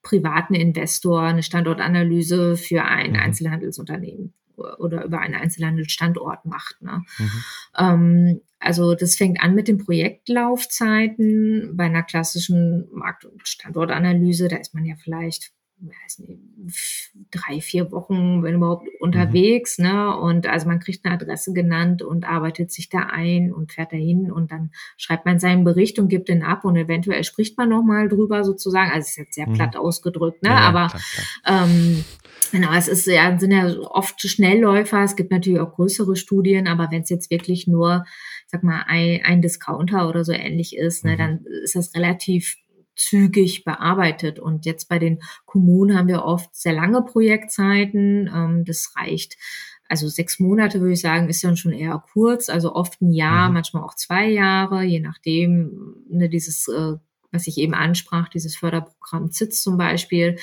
B: privaten Investor eine Standortanalyse für ein mhm. Einzelhandelsunternehmen oder über einen Einzelhandelsstandort macht. Ne? Mhm. Ähm, also das fängt an mit den Projektlaufzeiten. Bei einer klassischen Markt- und Standortanalyse, da ist man ja vielleicht nicht, drei, vier Wochen, wenn überhaupt, unterwegs, mhm. ne? Und also man kriegt eine Adresse genannt und arbeitet sich da ein und fährt dahin und dann schreibt man seinen Bericht und gibt den ab und eventuell spricht man nochmal drüber sozusagen. Also es ist jetzt sehr mhm. platt ausgedrückt, ne? Ja, Aber klar, klar. Ähm, Genau, es ist ja, sind ja oft Schnellläufer. Es gibt natürlich auch größere Studien, aber wenn es jetzt wirklich nur, sag mal, ein, ein Discounter oder so ähnlich ist, ne, mhm. dann ist das relativ zügig bearbeitet. Und jetzt bei den Kommunen haben wir oft sehr lange Projektzeiten. Ähm, das reicht. Also sechs Monate würde ich sagen, ist dann schon eher kurz. Also oft ein Jahr, mhm. manchmal auch zwei Jahre, je nachdem. Ne, dieses äh, was ich eben ansprach, dieses Förderprogramm ZITS zum Beispiel,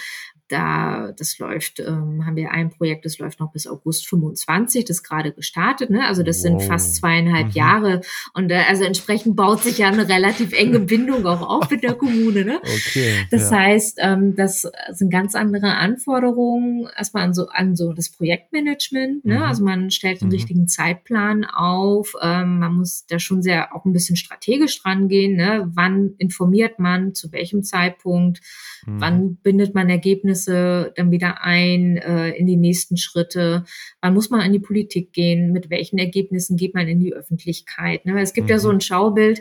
B: da, das läuft, ähm, haben wir ein Projekt, das läuft noch bis August 25, das gerade gestartet, ne? Also das wow. sind fast zweieinhalb mhm. Jahre. Und äh, also entsprechend baut sich ja eine relativ enge Bindung auch auf mit der Kommune, ne? Okay. Das ja. heißt, ähm, das sind ganz andere Anforderungen, erstmal an so, an so das Projektmanagement, ne? Mhm. Also man stellt den mhm. richtigen Zeitplan auf, ähm, man muss da schon sehr auch ein bisschen strategisch dran gehen, ne? Wann informiert man, zu welchem Zeitpunkt, wann mhm. bindet man Ergebnisse Ergebnisse dann wieder ein äh, in die nächsten Schritte? Wann muss man an die Politik gehen? Mit welchen Ergebnissen geht man in die Öffentlichkeit? Ne? Es gibt mhm. ja so mhm. ein Schaubild,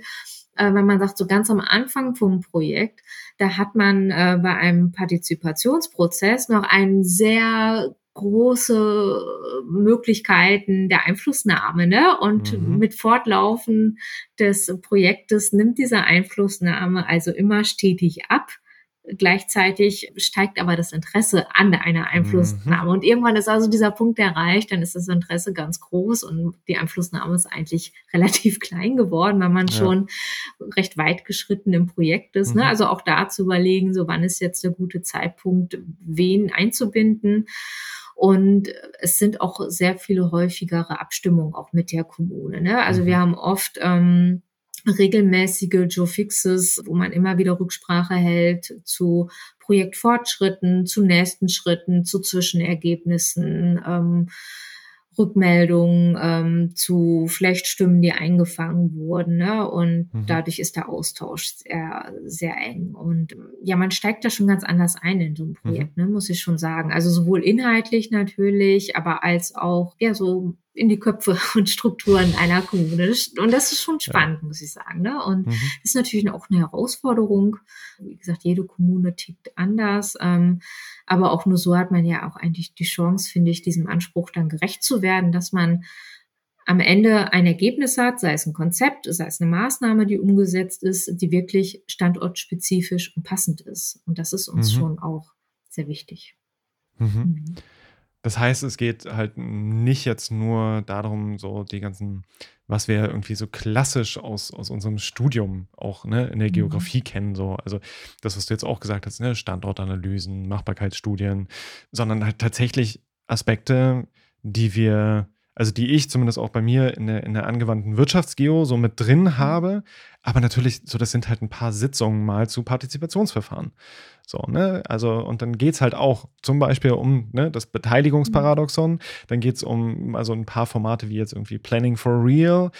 B: äh, wenn man sagt, so ganz am Anfang vom Projekt, da hat man äh, bei einem Partizipationsprozess noch einen sehr große Möglichkeiten der Einflussnahme, ne? Und mhm. mit Fortlaufen des Projektes nimmt diese Einflussnahme also immer stetig ab. Gleichzeitig steigt aber das Interesse an einer Einflussnahme. Mhm. Und irgendwann ist also dieser Punkt erreicht, dann ist das Interesse ganz groß und die Einflussnahme ist eigentlich relativ klein geworden, weil man ja. schon recht weit geschritten im Projekt ist. Ne? Mhm. Ne? Also auch da zu überlegen, so wann ist jetzt der gute Zeitpunkt, wen einzubinden. Und es sind auch sehr viele häufigere Abstimmungen auch mit der Kommune. Ne? Also mhm. wir haben oft ähm, regelmäßige Joe Fixes, wo man immer wieder Rücksprache hält zu Projektfortschritten, zu nächsten Schritten, zu Zwischenergebnissen. Ähm, Rückmeldungen ähm, zu vielleicht Stimmen, die eingefangen wurden. Ne? Und mhm. dadurch ist der Austausch sehr, sehr eng. Und ja, man steigt da schon ganz anders ein in so ein Projekt, mhm. ne, muss ich schon sagen. Also sowohl inhaltlich natürlich, aber als auch ja so in die Köpfe und Strukturen einer Kommune. Und das ist schon spannend, ja. muss ich sagen. Ne? Und mhm. das ist natürlich auch eine Herausforderung. Wie gesagt, jede Kommune tickt anders. Ähm, aber auch nur so hat man ja auch eigentlich die Chance, finde ich, diesem Anspruch dann gerecht zu werden, dass man am Ende ein Ergebnis hat, sei es ein Konzept, sei es eine Maßnahme, die umgesetzt ist, die wirklich standortspezifisch und passend ist. Und das ist uns mhm. schon auch sehr wichtig.
A: Mhm. Das heißt, es geht halt nicht jetzt nur darum, so die ganzen, was wir irgendwie so klassisch aus, aus unserem Studium auch ne, in der mhm. Geografie mhm. kennen, so, also das, was du jetzt auch gesagt hast, ne, Standortanalysen, Machbarkeitsstudien, sondern halt tatsächlich Aspekte, die wir also die ich zumindest auch bei mir in der, in der angewandten Wirtschaftsgeo so mit drin mhm. habe. Aber natürlich, so das sind halt ein paar Sitzungen mal zu Partizipationsverfahren. So, ne? Also, und dann geht es halt auch zum Beispiel um ne, das Beteiligungsparadoxon. Mhm. Dann geht es um also ein paar Formate wie jetzt irgendwie Planning for Real,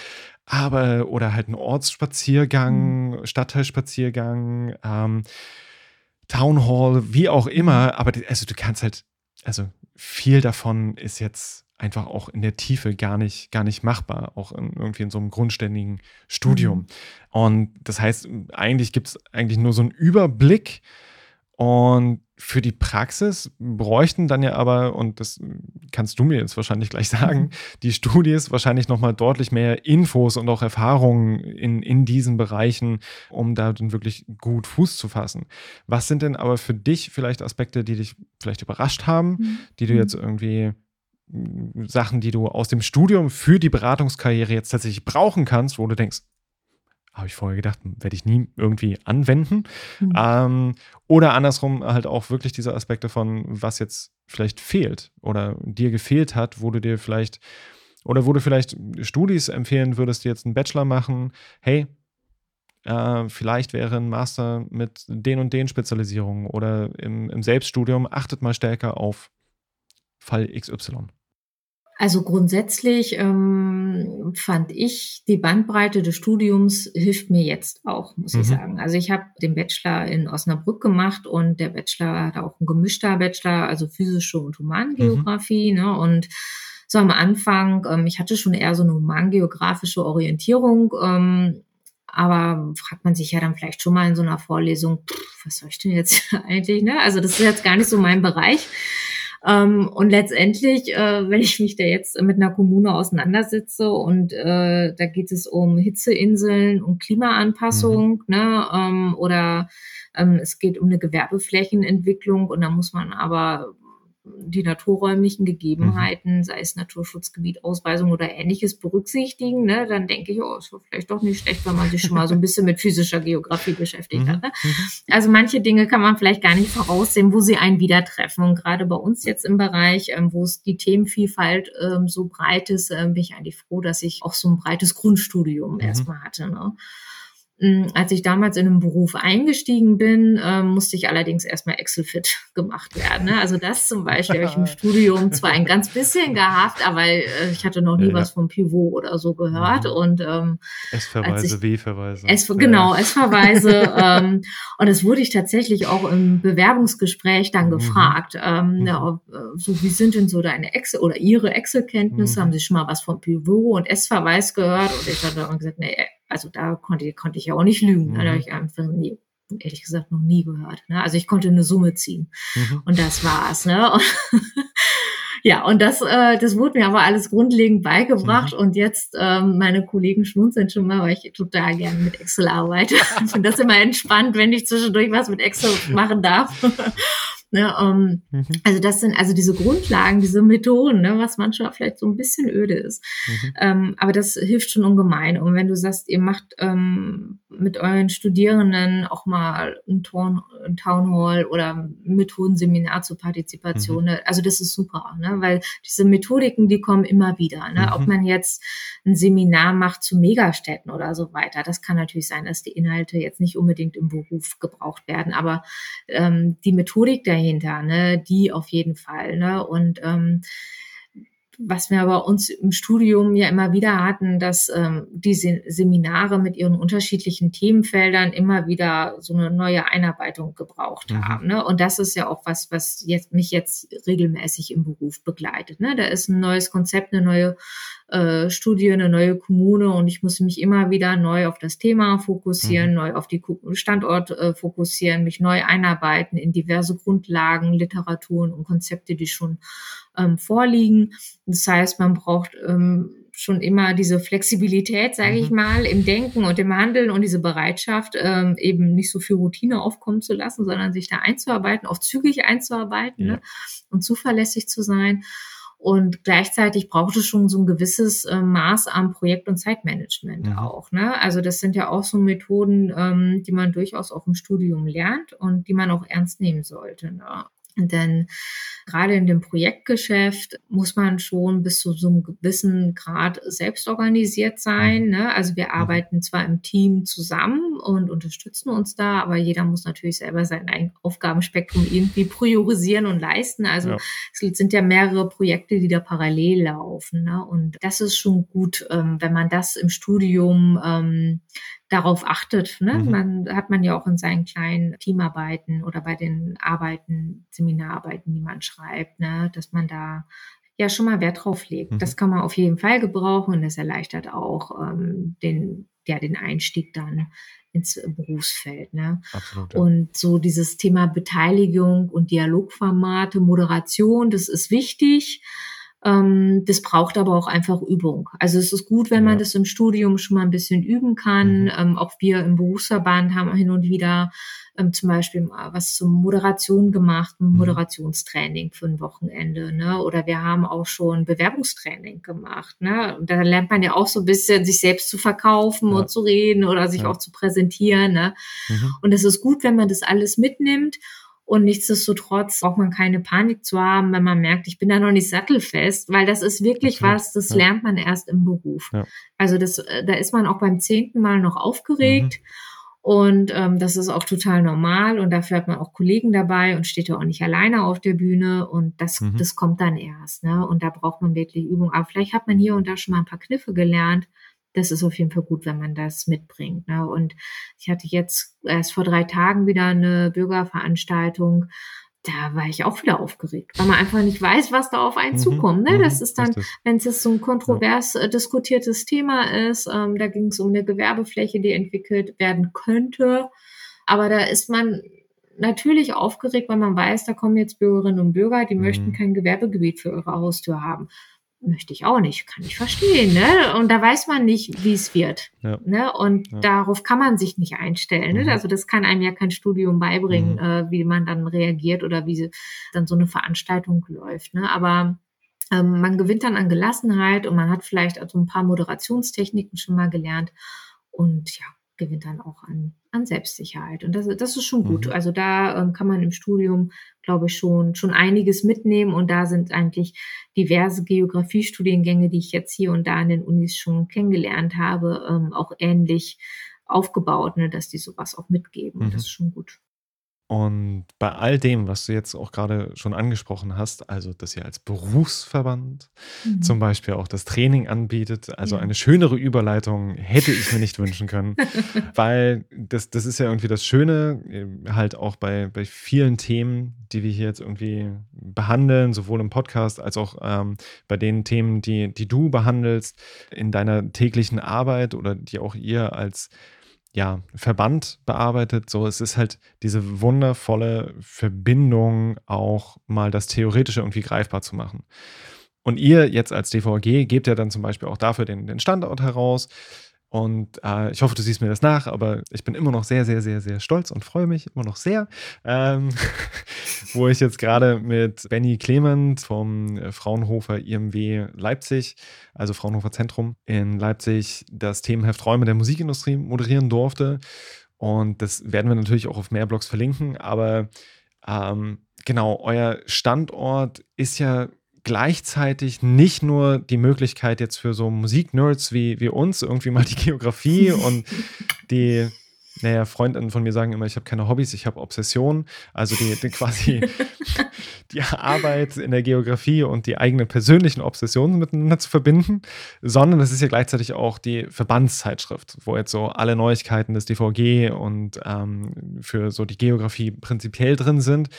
A: aber oder halt ein Ortsspaziergang, mhm. Stadtteilspaziergang, ähm, Town Hall, wie auch immer. Mhm. Aber also du kannst halt, also viel davon ist jetzt einfach auch in der Tiefe gar nicht, gar nicht machbar, auch in, irgendwie in so einem grundständigen Studium. Mhm. Und das heißt, eigentlich gibt es eigentlich nur so einen Überblick und für die Praxis bräuchten dann ja aber, und das kannst du mir jetzt wahrscheinlich gleich sagen, mhm. die Studis wahrscheinlich nochmal deutlich mehr Infos und auch Erfahrungen in, in diesen Bereichen, um da dann wirklich gut Fuß zu fassen. Was sind denn aber für dich vielleicht Aspekte, die dich vielleicht überrascht haben, mhm. die du jetzt irgendwie Sachen, die du aus dem Studium für die Beratungskarriere jetzt tatsächlich brauchen kannst, wo du denkst, habe ich vorher gedacht, werde ich nie irgendwie anwenden. Mhm. Ähm, oder andersrum halt auch wirklich diese Aspekte von, was jetzt vielleicht fehlt oder dir gefehlt hat, wo du dir vielleicht oder wo du vielleicht Studis empfehlen würdest, die jetzt einen Bachelor machen, hey, äh, vielleicht wäre ein Master mit den und den Spezialisierungen oder im, im Selbststudium achtet mal stärker auf Fall XY.
B: Also grundsätzlich ähm, fand ich, die Bandbreite des Studiums hilft mir jetzt auch, muss mhm. ich sagen. Also ich habe den Bachelor in Osnabrück gemacht und der Bachelor hat auch ein gemischter Bachelor, also physische und Humangeografie. Mhm. Ne? Und so am Anfang, ähm, ich hatte schon eher so eine humangeografische Orientierung, ähm, aber fragt man sich ja dann vielleicht schon mal in so einer Vorlesung, pff, was soll ich denn jetzt eigentlich? Ne? Also das ist jetzt gar nicht so mein Bereich. Ähm, und letztendlich, äh, wenn ich mich da jetzt mit einer Kommune auseinandersetze und äh, da geht es um Hitzeinseln und Klimaanpassung, mhm. ne, ähm, oder ähm, es geht um eine Gewerbeflächenentwicklung und da muss man aber die naturräumlichen Gegebenheiten, mhm. sei es Naturschutzgebiet, Ausweisung oder ähnliches berücksichtigen, ne, dann denke ich, oh, ist vielleicht doch nicht schlecht, wenn man sich schon mal so ein bisschen mit physischer Geografie beschäftigt mhm. hat. Ne? Mhm. Also manche Dinge kann man vielleicht gar nicht voraussehen, wo sie einen wieder treffen. Und gerade bei uns jetzt im Bereich, ähm, wo es die Themenvielfalt ähm, so breit ist, ähm, bin ich eigentlich froh, dass ich auch so ein breites Grundstudium mhm. erstmal hatte. Ne? Hm, als ich damals in den Beruf eingestiegen bin, äh, musste ich allerdings erstmal Excel-fit gemacht werden. Ne? Also das zum Beispiel habe ich im Studium zwar ein ganz bisschen gehabt, aber äh, ich hatte noch nie ja, was vom Pivot oder so gehört. Mhm. Und ähm,
A: S-Verweise, W-Verweise.
B: S genau, S-Verweise. ähm, und das wurde ich tatsächlich auch im Bewerbungsgespräch dann mhm. gefragt. Ähm, mhm. ja, äh, so wie sind denn so deine Excel oder ihre Excel-Kenntnisse? Mhm. Haben Sie schon mal was vom Pivot und S-Verweis gehört? Und ich habe dann gesagt, nee, also da konnte, konnte ich ja auch nicht lügen. Mhm. Da habe ich einfach nie, ehrlich gesagt noch nie gehört. Ne? Also ich konnte eine Summe ziehen mhm. und das war's. Ne? Und ja, und das, äh, das wurde mir aber alles grundlegend beigebracht mhm. und jetzt ähm, meine Kollegen schmunzeln schon mal, weil ich total gerne mit Excel arbeite. ich finde das immer entspannt, wenn ich zwischendurch was mit Excel machen darf. Ne, ähm, mhm. Also das sind also diese Grundlagen, diese Methoden, ne, was manchmal vielleicht so ein bisschen öde ist. Mhm. Ähm, aber das hilft schon ungemein. Und wenn du sagst, ihr macht ähm, mit euren Studierenden auch mal ein, Town, Hall oder Methodenseminar zur Partizipation, mhm. Also das ist super, ne, weil diese Methodiken, die kommen immer wieder. Ne? Ob mhm. man jetzt ein Seminar macht zu Megastädten oder so weiter, das kann natürlich sein, dass die Inhalte jetzt nicht unbedingt im Beruf gebraucht werden, aber ähm, die Methodik dahinter dahinter, ne? Die auf jeden Fall, ne? Und ähm, was wir bei uns im Studium ja immer wieder hatten, dass ähm, diese Seminare mit ihren unterschiedlichen Themenfeldern immer wieder so eine neue Einarbeitung gebraucht mhm. haben. Ne? Und das ist ja auch was, was jetzt mich jetzt regelmäßig im Beruf begleitet. Ne? Da ist ein neues Konzept, eine neue äh, Studie, eine neue Kommune und ich muss mich immer wieder neu auf das Thema fokussieren, mhm. neu auf die Standort äh, fokussieren, mich neu einarbeiten in diverse Grundlagen, Literaturen und Konzepte, die schon ähm, vorliegen. Das heißt, man braucht ähm, schon immer diese Flexibilität, sage ich mhm. mal, im Denken und im Handeln und diese Bereitschaft, ähm, eben nicht so viel Routine aufkommen zu lassen, sondern sich da einzuarbeiten, auch zügig einzuarbeiten ja. ne? und zuverlässig zu sein. Und gleichzeitig braucht es schon so ein gewisses äh, Maß an Projekt- und Zeitmanagement mhm. auch. Ne? Also das sind ja auch so Methoden, ähm, die man durchaus auch im Studium lernt und die man auch ernst nehmen sollte. Ne? Denn gerade in dem Projektgeschäft muss man schon bis zu so einem gewissen Grad selbst organisiert sein. Mhm. Ne? Also wir mhm. arbeiten zwar im Team zusammen und unterstützen uns da, aber jeder muss natürlich selber sein Aufgabenspektrum irgendwie priorisieren und leisten. Also ja. es sind ja mehrere Projekte, die da parallel laufen. Ne? Und das ist schon gut, ähm, wenn man das im Studium ähm, darauf achtet. Ne? Mhm. Man hat man ja auch in seinen kleinen Teamarbeiten oder bei den Arbeiten, Seminararbeiten, die man schreibt, ne? dass man da ja schon mal Wert drauf legt. Mhm. Das kann man auf jeden Fall gebrauchen und das erleichtert auch ähm, den, ja, den Einstieg dann ins Berufsfeld. Ne? Absolut, ja. Und so dieses Thema Beteiligung und Dialogformate, Moderation, das ist wichtig. Ähm, das braucht aber auch einfach Übung. Also es ist gut, wenn man das im Studium schon mal ein bisschen üben kann. Mhm. Ähm, auch wir im Berufsverband haben hin und wieder ähm, zum Beispiel was zur Moderation gemacht, ein mhm. Moderationstraining für ein Wochenende. Ne? Oder wir haben auch schon Bewerbungstraining gemacht. Ne? Und da lernt man ja auch so ein bisschen, sich selbst zu verkaufen ja. und zu reden oder sich ja. auch zu präsentieren. Ne? Mhm. Und es ist gut, wenn man das alles mitnimmt und nichtsdestotrotz braucht man keine Panik zu haben, wenn man merkt, ich bin da noch nicht sattelfest, weil das ist wirklich Absolut. was, das ja. lernt man erst im Beruf. Ja. Also das, äh, da ist man auch beim zehnten Mal noch aufgeregt. Mhm. Und ähm, das ist auch total normal und dafür hat man auch Kollegen dabei und steht ja auch nicht alleine auf der Bühne und das, mhm. das kommt dann erst. Ne? Und da braucht man wirklich Übung. Aber vielleicht hat man hier und da schon mal ein paar Kniffe gelernt, das ist auf jeden Fall gut, wenn man das mitbringt. Ne? Und ich hatte jetzt erst vor drei Tagen wieder eine Bürgerveranstaltung. Da war ich auch wieder aufgeregt, weil man einfach nicht weiß, was da auf einen mhm, zukommt. Ne? Das mhm, ist dann, wenn es jetzt so ein kontrovers. Äh, diskutiertes Thema ist, ähm, da ging es um eine Gewerbefläche, die entwickelt werden könnte. Aber da ist man natürlich aufgeregt, weil man weiß, da kommen jetzt Bürgerinnen und Bürger, die mhm. möchten kein Gewerbegebiet für ihre Haustür haben möchte ich auch nicht, kann ich verstehen, ne? Und da weiß man nicht, wie es wird, ja. ne? Und ja. darauf kann man sich nicht einstellen, ne? Mhm. Also das kann einem ja kein Studium beibringen, mhm. äh, wie man dann reagiert oder wie dann so eine Veranstaltung läuft, ne? Aber ähm, man gewinnt dann an Gelassenheit und man hat vielleicht also ein paar Moderationstechniken schon mal gelernt und ja, gewinnt dann auch an, an Selbstsicherheit. Und das, das ist schon gut. Mhm. Also da ähm, kann man im Studium, glaube ich, schon, schon einiges mitnehmen. Und da sind eigentlich diverse Geografiestudiengänge, die ich jetzt hier und da in den Unis schon kennengelernt habe, ähm, auch ähnlich aufgebaut, ne, dass die sowas auch mitgeben. Mhm. Das ist schon gut.
A: Und bei all dem, was du jetzt auch gerade schon angesprochen hast, also dass ihr als Berufsverband mhm. zum Beispiel auch das Training anbietet, also ja. eine schönere Überleitung hätte ich mir nicht wünschen können, weil das, das ist ja irgendwie das Schöne, äh, halt auch bei, bei vielen Themen, die wir hier jetzt irgendwie behandeln, sowohl im Podcast als auch ähm, bei den Themen, die, die du behandelst in deiner täglichen Arbeit oder die auch ihr als ja, Verband bearbeitet. So, es ist halt diese wundervolle Verbindung, auch mal das Theoretische irgendwie greifbar zu machen. Und ihr jetzt als DVG gebt ja dann zum Beispiel auch dafür den, den Standort heraus. Und äh, ich hoffe, du siehst mir das nach, aber ich bin immer noch sehr, sehr, sehr, sehr stolz und freue mich immer noch sehr, ähm, wo ich jetzt gerade mit Benny Clement vom äh, Fraunhofer IMW Leipzig, also Fraunhofer Zentrum in Leipzig, das Themenheft Räume der Musikindustrie moderieren durfte. Und das werden wir natürlich auch auf mehr Blogs verlinken, aber ähm, genau, euer Standort ist ja gleichzeitig nicht nur die Möglichkeit jetzt für so Musiknerds wie, wie uns irgendwie mal die Geografie und die, naja, Freundinnen von mir sagen immer, ich habe keine Hobbys, ich habe Obsessionen. Also die, die quasi die Arbeit in der Geografie und die eigenen persönlichen Obsessionen miteinander zu verbinden, sondern es ist ja gleichzeitig auch die Verbandszeitschrift, wo jetzt so alle Neuigkeiten des DVG und ähm, für so die Geografie prinzipiell drin sind.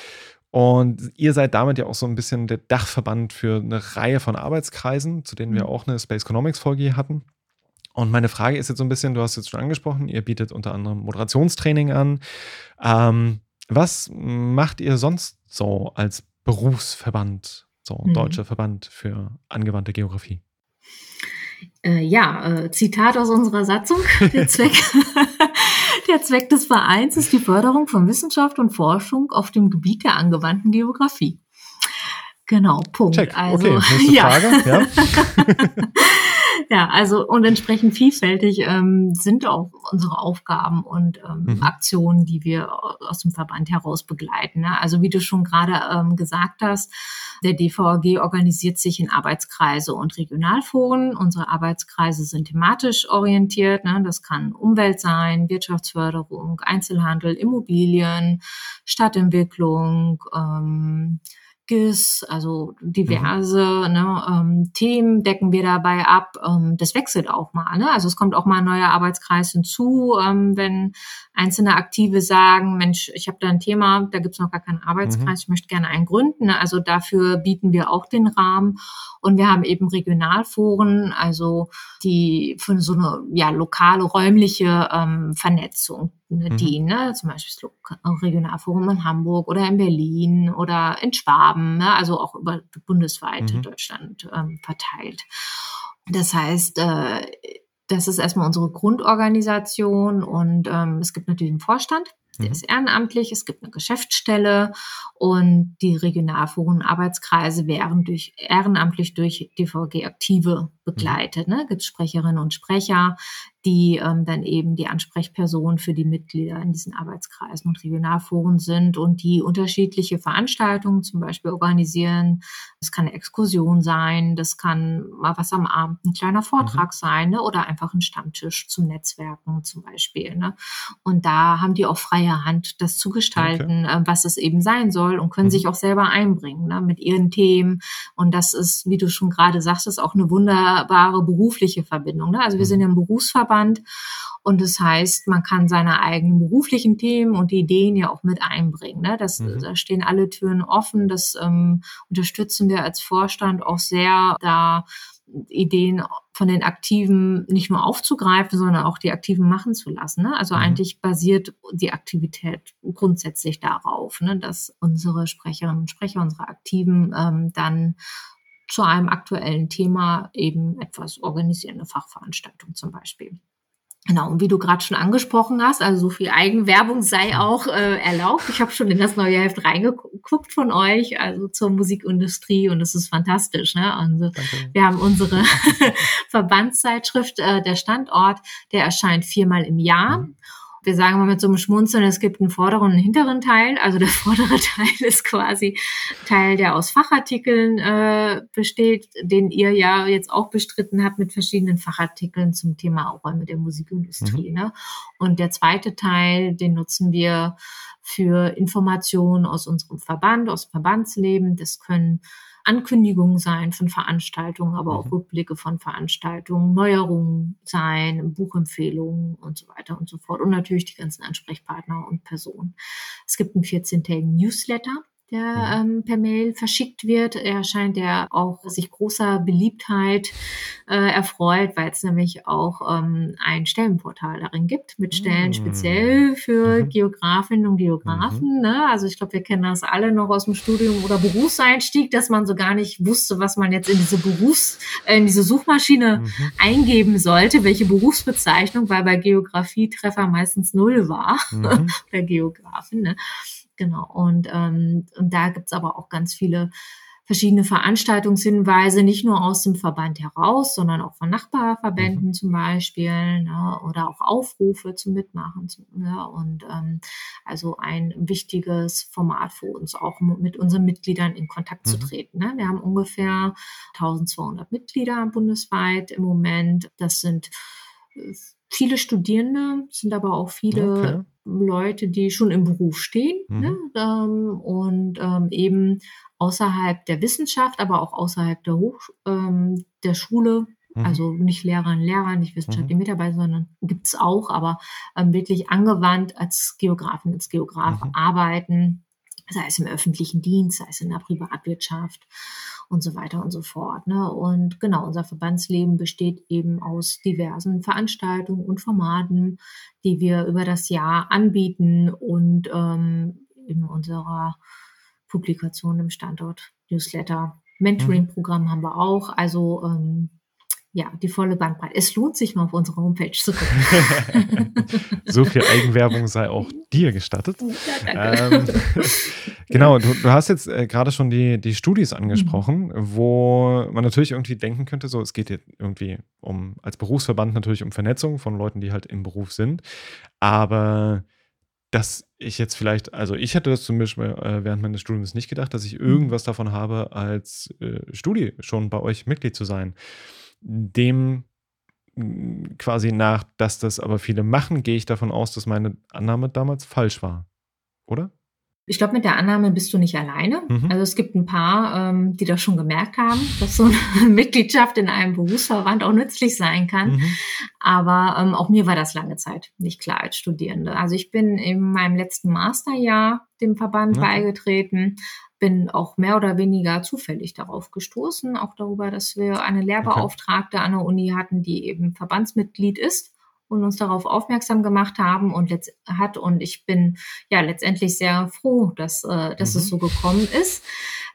A: Und ihr seid damit ja auch so ein bisschen der Dachverband für eine Reihe von Arbeitskreisen, zu denen wir mhm. auch eine Space Economics Folge hatten. Und meine Frage ist jetzt so ein bisschen, du hast es jetzt schon angesprochen, ihr bietet unter anderem Moderationstraining an. Ähm, was macht ihr sonst so als Berufsverband, so mhm. deutscher Verband für angewandte Geografie?
B: Äh, ja, äh, Zitat aus unserer Satzung. Der Zweck, Der Zweck des Vereins ist die Förderung von Wissenschaft und Forschung auf dem Gebiet der angewandten Geografie. Genau, Punkt.
A: Check. Also, okay, nächste
B: ja.
A: Frage. Ja.
B: ja, also und entsprechend vielfältig ähm, sind auch unsere Aufgaben und ähm, mhm. Aktionen, die wir aus dem Verband heraus begleiten. Ne? Also wie du schon gerade ähm, gesagt hast, der DVAG organisiert sich in Arbeitskreise und Regionalforen. Unsere Arbeitskreise sind thematisch orientiert. Ne? Das kann Umwelt sein, Wirtschaftsförderung, Einzelhandel, Immobilien, Stadtentwicklung, ähm, GIS, also diverse mhm. ne, ähm, Themen decken wir dabei ab. Ähm, das wechselt auch mal. Ne? Also es kommt auch mal ein neuer Arbeitskreis hinzu, ähm, wenn einzelne Aktive sagen, Mensch, ich habe da ein Thema, da gibt's noch gar keinen Arbeitskreis, mhm. ich möchte gerne einen gründen. Also dafür bieten wir auch den Rahmen. Und wir haben eben Regionalforen, also die für so eine ja, lokale, räumliche ähm, Vernetzung ne, mhm. dienen. Ne? Zum Beispiel das Regionalforum in Hamburg oder in Berlin oder in Schwaben, ne? also auch über bundesweit mhm. Deutschland ähm, verteilt. Das heißt, äh, das ist erstmal unsere Grundorganisation und ähm, es gibt natürlich einen Vorstand, der mhm. ist ehrenamtlich, es gibt eine Geschäftsstelle und die Regionalforen Arbeitskreise werden durch ehrenamtlich durch DVG Aktive begleitet. Ne? Gibt Sprecherinnen und Sprecher, die ähm, dann eben die Ansprechperson für die Mitglieder in diesen Arbeitskreisen und Regionalforen sind und die unterschiedliche Veranstaltungen zum Beispiel organisieren. Das kann eine Exkursion sein, das kann mal was am Abend, ein kleiner Vortrag mhm. sein ne? oder einfach ein Stammtisch zum Netzwerken zum Beispiel. Ne? Und da haben die auch freie Hand, das zu gestalten, okay. äh, was es eben sein soll und können mhm. sich auch selber einbringen ne? mit ihren Themen. Und das ist, wie du schon gerade sagst, auch eine wunderbare berufliche Verbindung. Ne? Also wir sind mhm. ja ein Berufsverband Aufwand. Und das heißt, man kann seine eigenen beruflichen Themen und Ideen ja auch mit einbringen. Ne? Das, mhm. Da stehen alle Türen offen. Das ähm, unterstützen wir als Vorstand auch sehr, da Ideen von den Aktiven nicht nur aufzugreifen, sondern auch die Aktiven machen zu lassen. Ne? Also mhm. eigentlich basiert die Aktivität grundsätzlich darauf, ne? dass unsere Sprecherinnen und Sprecher, unsere Aktiven ähm, dann zu einem aktuellen Thema eben etwas organisieren, eine Fachveranstaltung zum Beispiel. Genau, und wie du gerade schon angesprochen hast, also so viel Eigenwerbung sei auch äh, erlaubt. Ich habe schon in das neue Heft reingeguckt von euch, also zur Musikindustrie und es ist fantastisch. Ne? Also wir haben unsere Verbandszeitschrift, äh, der Standort, der erscheint viermal im Jahr. Mhm wir sagen mal mit so einem Schmunzeln, es gibt einen vorderen und einen hinteren Teil. Also der vordere Teil ist quasi Teil, der aus Fachartikeln äh, besteht, den ihr ja jetzt auch bestritten habt mit verschiedenen Fachartikeln zum Thema Räume der Musikindustrie. Mhm. Ne? Und der zweite Teil, den nutzen wir für Informationen aus unserem Verband, aus dem Verbandsleben. Das können Ankündigungen sein von Veranstaltungen, aber auch mhm. Rückblicke von Veranstaltungen, Neuerungen sein, Buchempfehlungen und so weiter und so fort. Und natürlich die ganzen Ansprechpartner und Personen. Es gibt einen 14-tägigen Newsletter, der mhm. ähm, per Mail verschickt wird. Er scheint ja auch sich großer Beliebtheit äh, erfreut, weil es nämlich auch ähm, ein Stellenportal darin gibt mit Stellen mhm. speziell für mhm. Geografinnen und Geografen. Mhm. Ne? Also ich glaube, wir kennen das alle noch aus dem Studium oder Berufseinstieg, dass man so gar nicht wusste, was man jetzt in diese Berufs, äh, in diese Suchmaschine mhm. eingeben sollte, welche Berufsbezeichnung, weil bei Geografie Treffer meistens null war, mhm. bei Geografen. Ne? Genau. Und, ähm, und da gibt's aber auch ganz viele verschiedene Veranstaltungshinweise, nicht nur aus dem Verband heraus, sondern auch von Nachbarverbänden mhm. zum Beispiel ne, oder auch Aufrufe zum Mitmachen. Ne, und ähm, also ein wichtiges Format für uns, auch mit unseren Mitgliedern in Kontakt mhm. zu treten. Ne. Wir haben ungefähr 1200 Mitglieder bundesweit im Moment. Das sind äh, viele Studierende, sind aber auch viele okay. Leute, die schon im Beruf stehen mhm. ne? ähm, und ähm, eben außerhalb der Wissenschaft, aber auch außerhalb der Hoch ähm, der Schule. Mhm. Also nicht Lehrerinnen, Lehrer, nicht wissenschaftliche mhm. Mitarbeiter, sondern gibt's auch, aber ähm, wirklich angewandt als Geografin, als Geograf mhm. arbeiten, sei es im öffentlichen Dienst, sei es in der Privatwirtschaft und so weiter und so fort. Ne? Und genau, unser Verbandsleben besteht eben aus diversen Veranstaltungen und Formaten, die wir über das Jahr anbieten und ähm, in unserer Publikation im Standort Newsletter. Mentoring-Programm haben wir auch. Also ähm, ja, die volle Bandbreite. Es lohnt sich mal auf unsere Homepage zu gucken.
A: so viel Eigenwerbung sei auch dir gestattet. Ja. Ähm, Genau, du, du hast jetzt äh, gerade schon die, die Studis angesprochen, mhm. wo man natürlich irgendwie denken könnte, so es geht jetzt irgendwie um, als Berufsverband natürlich um Vernetzung von Leuten, die halt im Beruf sind. Aber dass ich jetzt vielleicht, also ich hätte das zum Beispiel äh, während meines Studiums nicht gedacht, dass ich mhm. irgendwas davon habe, als äh, Studi schon bei euch Mitglied zu sein. Dem quasi nach, dass das aber viele machen, gehe ich davon aus, dass meine Annahme damals falsch war. Oder?
B: Ich glaube, mit der Annahme bist du nicht alleine. Mhm. Also es gibt ein paar, ähm, die das schon gemerkt haben, dass so eine Mitgliedschaft in einem Berufsverband auch nützlich sein kann. Mhm. Aber ähm, auch mir war das lange Zeit nicht klar als Studierende. Also ich bin in meinem letzten Masterjahr dem Verband mhm. beigetreten, bin auch mehr oder weniger zufällig darauf gestoßen, auch darüber, dass wir eine Lehrbeauftragte okay. an der Uni hatten, die eben Verbandsmitglied ist und uns darauf aufmerksam gemacht haben und hat. Und ich bin ja letztendlich sehr froh, dass, äh, dass mhm. es so gekommen ist.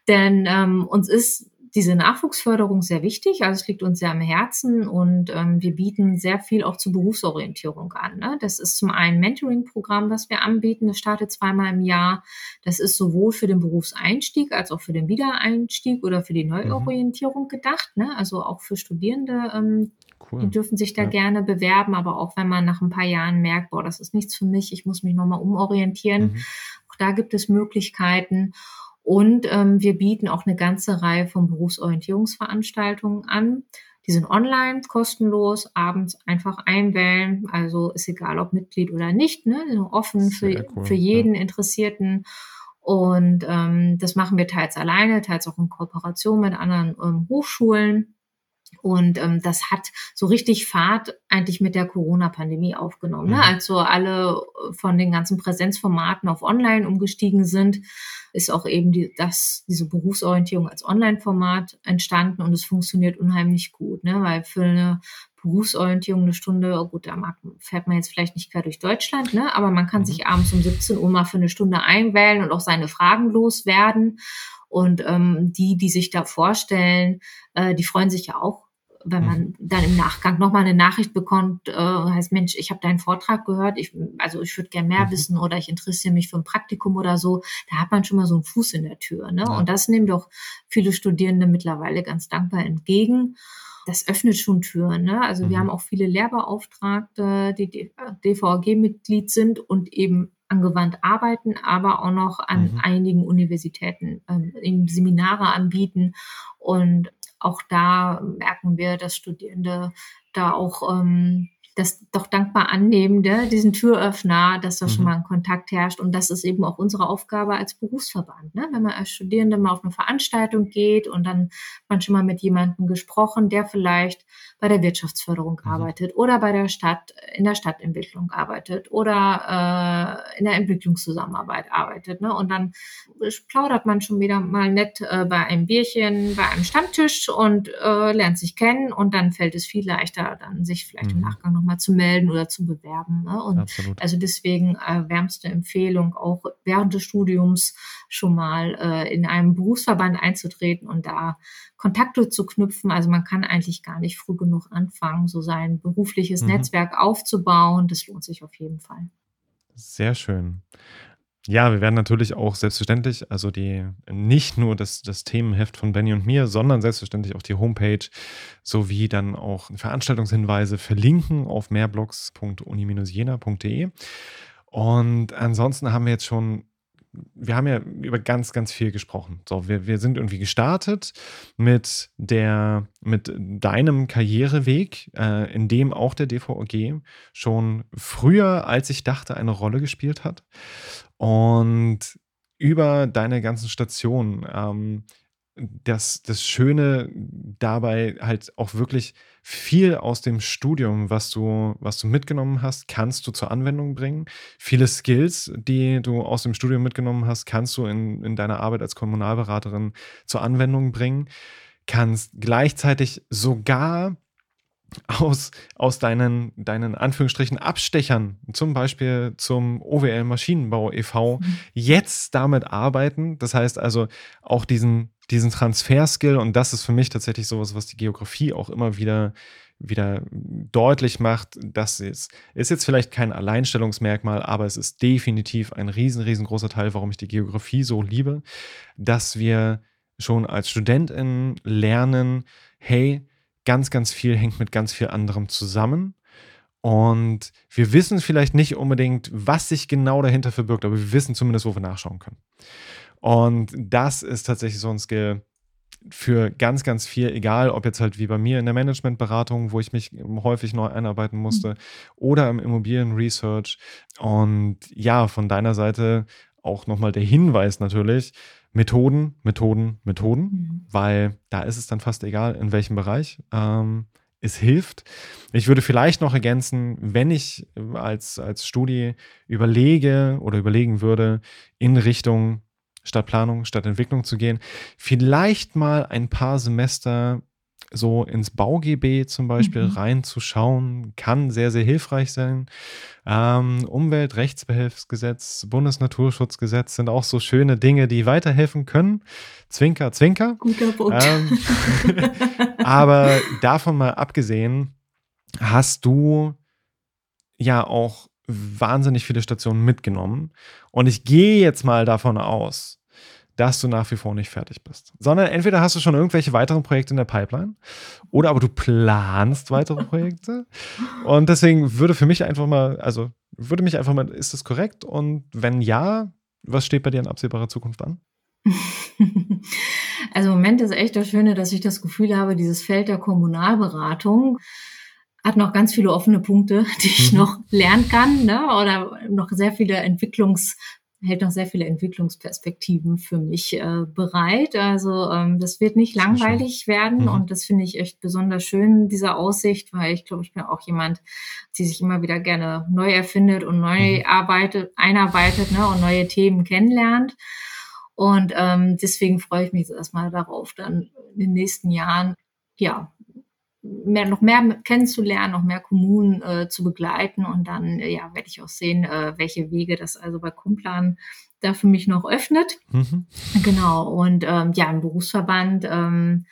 B: Denn ähm, uns ist diese Nachwuchsförderung sehr wichtig. Also es liegt uns sehr am Herzen und ähm, wir bieten sehr viel auch zur Berufsorientierung an. Ne? Das ist zum einen Mentoring-Programm, was wir anbieten. Das startet zweimal im Jahr. Das ist sowohl für den Berufseinstieg als auch für den Wiedereinstieg oder für die mhm. Neuorientierung gedacht. Ne? Also auch für Studierende. Ähm, cool. Die dürfen sich da ja. gerne bewerben, aber auch wenn man nach ein paar Jahren merkt, boah, das ist nichts für mich, ich muss mich nochmal umorientieren. Mhm. Auch da gibt es Möglichkeiten. Und ähm, wir bieten auch eine ganze Reihe von Berufsorientierungsveranstaltungen an. Die sind online, kostenlos, abends einfach einwählen. Also ist egal, ob Mitglied oder nicht, ne? offen für, cool, für jeden ja. Interessierten. Und ähm, das machen wir teils alleine, teils auch in Kooperation mit anderen ähm, Hochschulen. Und ähm, das hat so richtig Fahrt eigentlich mit der Corona-Pandemie aufgenommen. Ne? Mhm. Also alle von den ganzen Präsenzformaten auf Online umgestiegen sind, ist auch eben die, das, diese Berufsorientierung als Online-Format entstanden und es funktioniert unheimlich gut, ne? weil für eine Berufsorientierung eine Stunde, oh gut, da mag, fährt man jetzt vielleicht nicht quer durch Deutschland, ne? aber man kann mhm. sich abends um 17 Uhr mal für eine Stunde einwählen und auch seine Fragen loswerden. Und ähm, die, die sich da vorstellen, äh, die freuen sich ja auch wenn man mhm. dann im Nachgang nochmal eine Nachricht bekommt, äh, heißt, Mensch, ich habe deinen Vortrag gehört, ich, also ich würde gerne mehr mhm. wissen oder ich interessiere mich für ein Praktikum oder so, da hat man schon mal so einen Fuß in der Tür. Ne? Ja. Und das nehmen doch viele Studierende mittlerweile ganz dankbar entgegen. Das öffnet schon Türen. Ne? Also mhm. wir haben auch viele Lehrbeauftragte, die DVG-Mitglied sind und eben angewandt arbeiten, aber auch noch an mhm. einigen Universitäten ähm, Seminare anbieten. Und auch da merken wir, dass Studierende da auch ähm, das doch dankbar annehmen, ne? diesen Türöffner, dass da mhm. schon mal ein Kontakt herrscht. Und das ist eben auch unsere Aufgabe als Berufsverband. Ne? Wenn man als Studierende mal auf eine Veranstaltung geht und dann man schon mal mit jemandem gesprochen, der vielleicht bei der Wirtschaftsförderung mhm. arbeitet oder bei der Stadt, in der Stadtentwicklung arbeitet oder äh, in der Entwicklungszusammenarbeit arbeitet. Ne? Und dann plaudert man schon wieder mal nett äh, bei einem Bierchen, bei einem Stammtisch und äh, lernt sich kennen und dann fällt es viel leichter, dann sich vielleicht mhm. im Nachgang noch nochmal zu melden oder zu bewerben. Ne? Und Absolut. also deswegen äh, wärmste Empfehlung, auch während des Studiums schon mal äh, in einem Berufsverband einzutreten und da Kontakte zu knüpfen. Also man kann eigentlich gar nicht früh genug anfangen, so sein berufliches mhm. Netzwerk aufzubauen. Das lohnt sich auf jeden Fall.
A: Sehr schön. Ja, wir werden natürlich auch selbstverständlich, also die nicht nur das, das Themenheft von Benny und mir, sondern selbstverständlich auch die Homepage sowie dann auch Veranstaltungshinweise verlinken auf mehrblogs.uni-jena.de. Und ansonsten haben wir jetzt schon wir haben ja über ganz, ganz viel gesprochen. So, wir, wir sind irgendwie gestartet mit der, mit deinem Karriereweg, äh, in dem auch der DVOG schon früher, als ich dachte, eine Rolle gespielt hat. Und über deine ganzen Stationen, ähm, das, das Schöne dabei halt auch wirklich viel aus dem Studium, was du, was du mitgenommen hast, kannst du zur Anwendung bringen. Viele Skills, die du aus dem Studium mitgenommen hast, kannst du in, in deiner Arbeit als Kommunalberaterin zur Anwendung bringen. Kannst gleichzeitig sogar aus, aus deinen, deinen Anführungsstrichen Abstechern, zum Beispiel zum OWL Maschinenbau e.V., mhm. jetzt damit arbeiten. Das heißt also auch diesen, diesen Transferskill, und das ist für mich tatsächlich sowas, was die Geografie auch immer wieder wieder deutlich macht, dass es ist jetzt vielleicht kein Alleinstellungsmerkmal, aber es ist definitiv ein riesen, riesengroßer Teil, warum ich die Geografie so liebe, dass wir schon als Studentin lernen, hey, ganz, ganz viel hängt mit ganz viel anderem zusammen. Und wir wissen vielleicht nicht unbedingt, was sich genau dahinter verbirgt, aber wir wissen zumindest, wo wir nachschauen können. Und das ist tatsächlich so ein Skill für ganz, ganz viel, egal ob jetzt halt wie bei mir in der Managementberatung, wo ich mich häufig neu einarbeiten musste, mhm. oder im Immobilienresearch. Und ja, von deiner Seite auch nochmal der Hinweis natürlich, Methoden, Methoden, Methoden, mhm. weil da ist es dann fast egal, in welchem Bereich. Ähm, es hilft. Ich würde vielleicht noch ergänzen, wenn ich als, als Studie überlege oder überlegen würde, in Richtung Stadtplanung, Stadtentwicklung zu gehen, vielleicht mal ein paar Semester so ins BauGB zum Beispiel mhm. reinzuschauen, kann sehr, sehr hilfreich sein. Ähm, Umweltrechtsbehelfsgesetz, Bundesnaturschutzgesetz sind auch so schöne Dinge, die weiterhelfen können. Zwinker, Zwinker.
B: Guter Punkt. Ähm,
A: aber davon mal abgesehen, hast du ja auch wahnsinnig viele Stationen mitgenommen. Und ich gehe jetzt mal davon aus, dass du nach wie vor nicht fertig bist. Sondern entweder hast du schon irgendwelche weiteren Projekte in der Pipeline oder aber du planst weitere Projekte. Und deswegen würde für mich einfach mal, also würde mich einfach mal, ist das korrekt? Und wenn ja, was steht bei dir in absehbarer Zukunft an?
B: Also im Moment ist echt das Schöne, dass ich das Gefühl habe, dieses Feld der Kommunalberatung hat noch ganz viele offene Punkte, die ich mhm. noch lernen kann, ne? oder noch sehr viele Entwicklungs hält noch sehr viele Entwicklungsperspektiven für mich äh, bereit. Also ähm, das wird nicht langweilig werden mhm. und das finde ich echt besonders schön, diese Aussicht, weil ich glaube, ich bin auch jemand, die sich immer wieder gerne neu erfindet und neu mhm. arbeitet, einarbeitet ne, und neue Themen kennenlernt. Und ähm, deswegen freue ich mich jetzt erstmal darauf, dann in den nächsten Jahren ja mehr, noch mehr kennenzulernen, noch mehr Kommunen äh, zu begleiten und dann äh, ja, werde ich auch sehen, äh, welche Wege das also bei Kumplan da für mich noch öffnet. Mhm. Genau. Und ähm, ja, im Berufsverband ähm,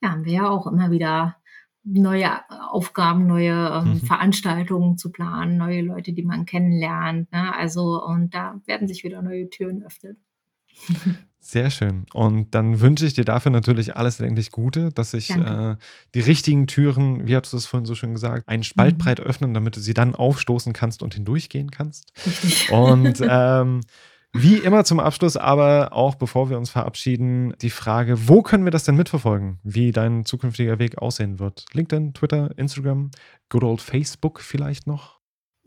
B: ja, haben wir ja auch immer wieder neue Aufgaben, neue ähm, mhm. Veranstaltungen zu planen, neue Leute, die man kennenlernt. Ne? Also, und da werden sich wieder neue Türen öffnen.
A: Sehr schön. Und dann wünsche ich dir dafür natürlich alles eigentlich Gute, dass sich äh, die richtigen Türen, wie hast du es vorhin so schön gesagt, einen Spalt mhm. breit öffnen, damit du sie dann aufstoßen kannst und hindurchgehen kannst. Und ähm, wie immer zum Abschluss, aber auch bevor wir uns verabschieden, die Frage, wo können wir das denn mitverfolgen, wie dein zukünftiger Weg aussehen wird? LinkedIn, Twitter, Instagram, good old Facebook vielleicht noch?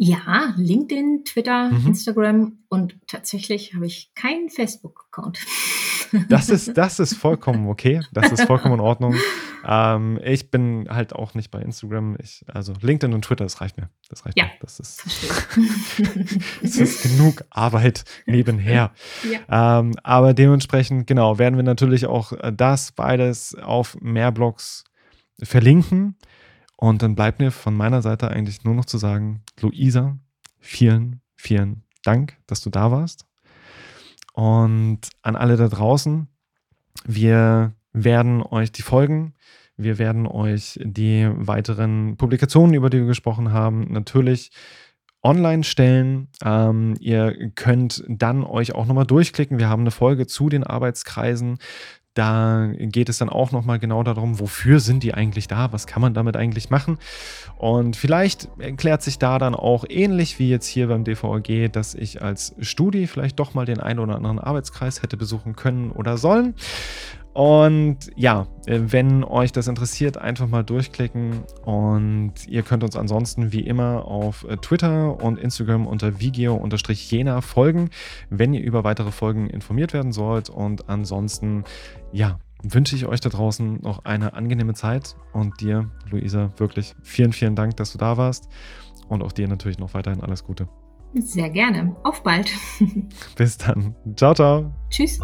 B: Ja, LinkedIn, Twitter, mhm. Instagram und tatsächlich habe ich keinen Facebook-Account.
A: Das ist, das ist vollkommen okay. Das ist vollkommen in Ordnung. Ähm, ich bin halt auch nicht bei Instagram. Ich, also LinkedIn und Twitter, das reicht mir. Das reicht
B: ja,
A: mir. Das ist, das ist genug Arbeit nebenher. Ja. Ähm, aber dementsprechend, genau, werden wir natürlich auch das beides auf mehr Blogs verlinken. Und dann bleibt mir von meiner Seite eigentlich nur noch zu sagen, Luisa, vielen, vielen Dank, dass du da warst. Und an alle da draußen, wir werden euch die Folgen, wir werden euch die weiteren Publikationen, über die wir gesprochen haben, natürlich online stellen. Ähm, ihr könnt dann euch auch nochmal durchklicken. Wir haben eine Folge zu den Arbeitskreisen. Da geht es dann auch nochmal genau darum, wofür sind die eigentlich da, was kann man damit eigentlich machen. Und vielleicht erklärt sich da dann auch ähnlich wie jetzt hier beim DVG, dass ich als Studi vielleicht doch mal den einen oder anderen Arbeitskreis hätte besuchen können oder sollen. Und ja, äh, wenn euch das interessiert, einfach mal durchklicken. Und ihr könnt uns ansonsten wie immer auf äh, Twitter und Instagram unter vigeo-jena folgen, wenn ihr über weitere Folgen informiert werden sollt. Und ansonsten, ja, wünsche ich euch da draußen noch eine angenehme Zeit. Und dir, Luisa, wirklich vielen, vielen Dank, dass du da warst. Und auch dir natürlich noch weiterhin alles Gute.
B: Sehr gerne. Auf bald.
A: Bis dann. Ciao, ciao.
B: Tschüss.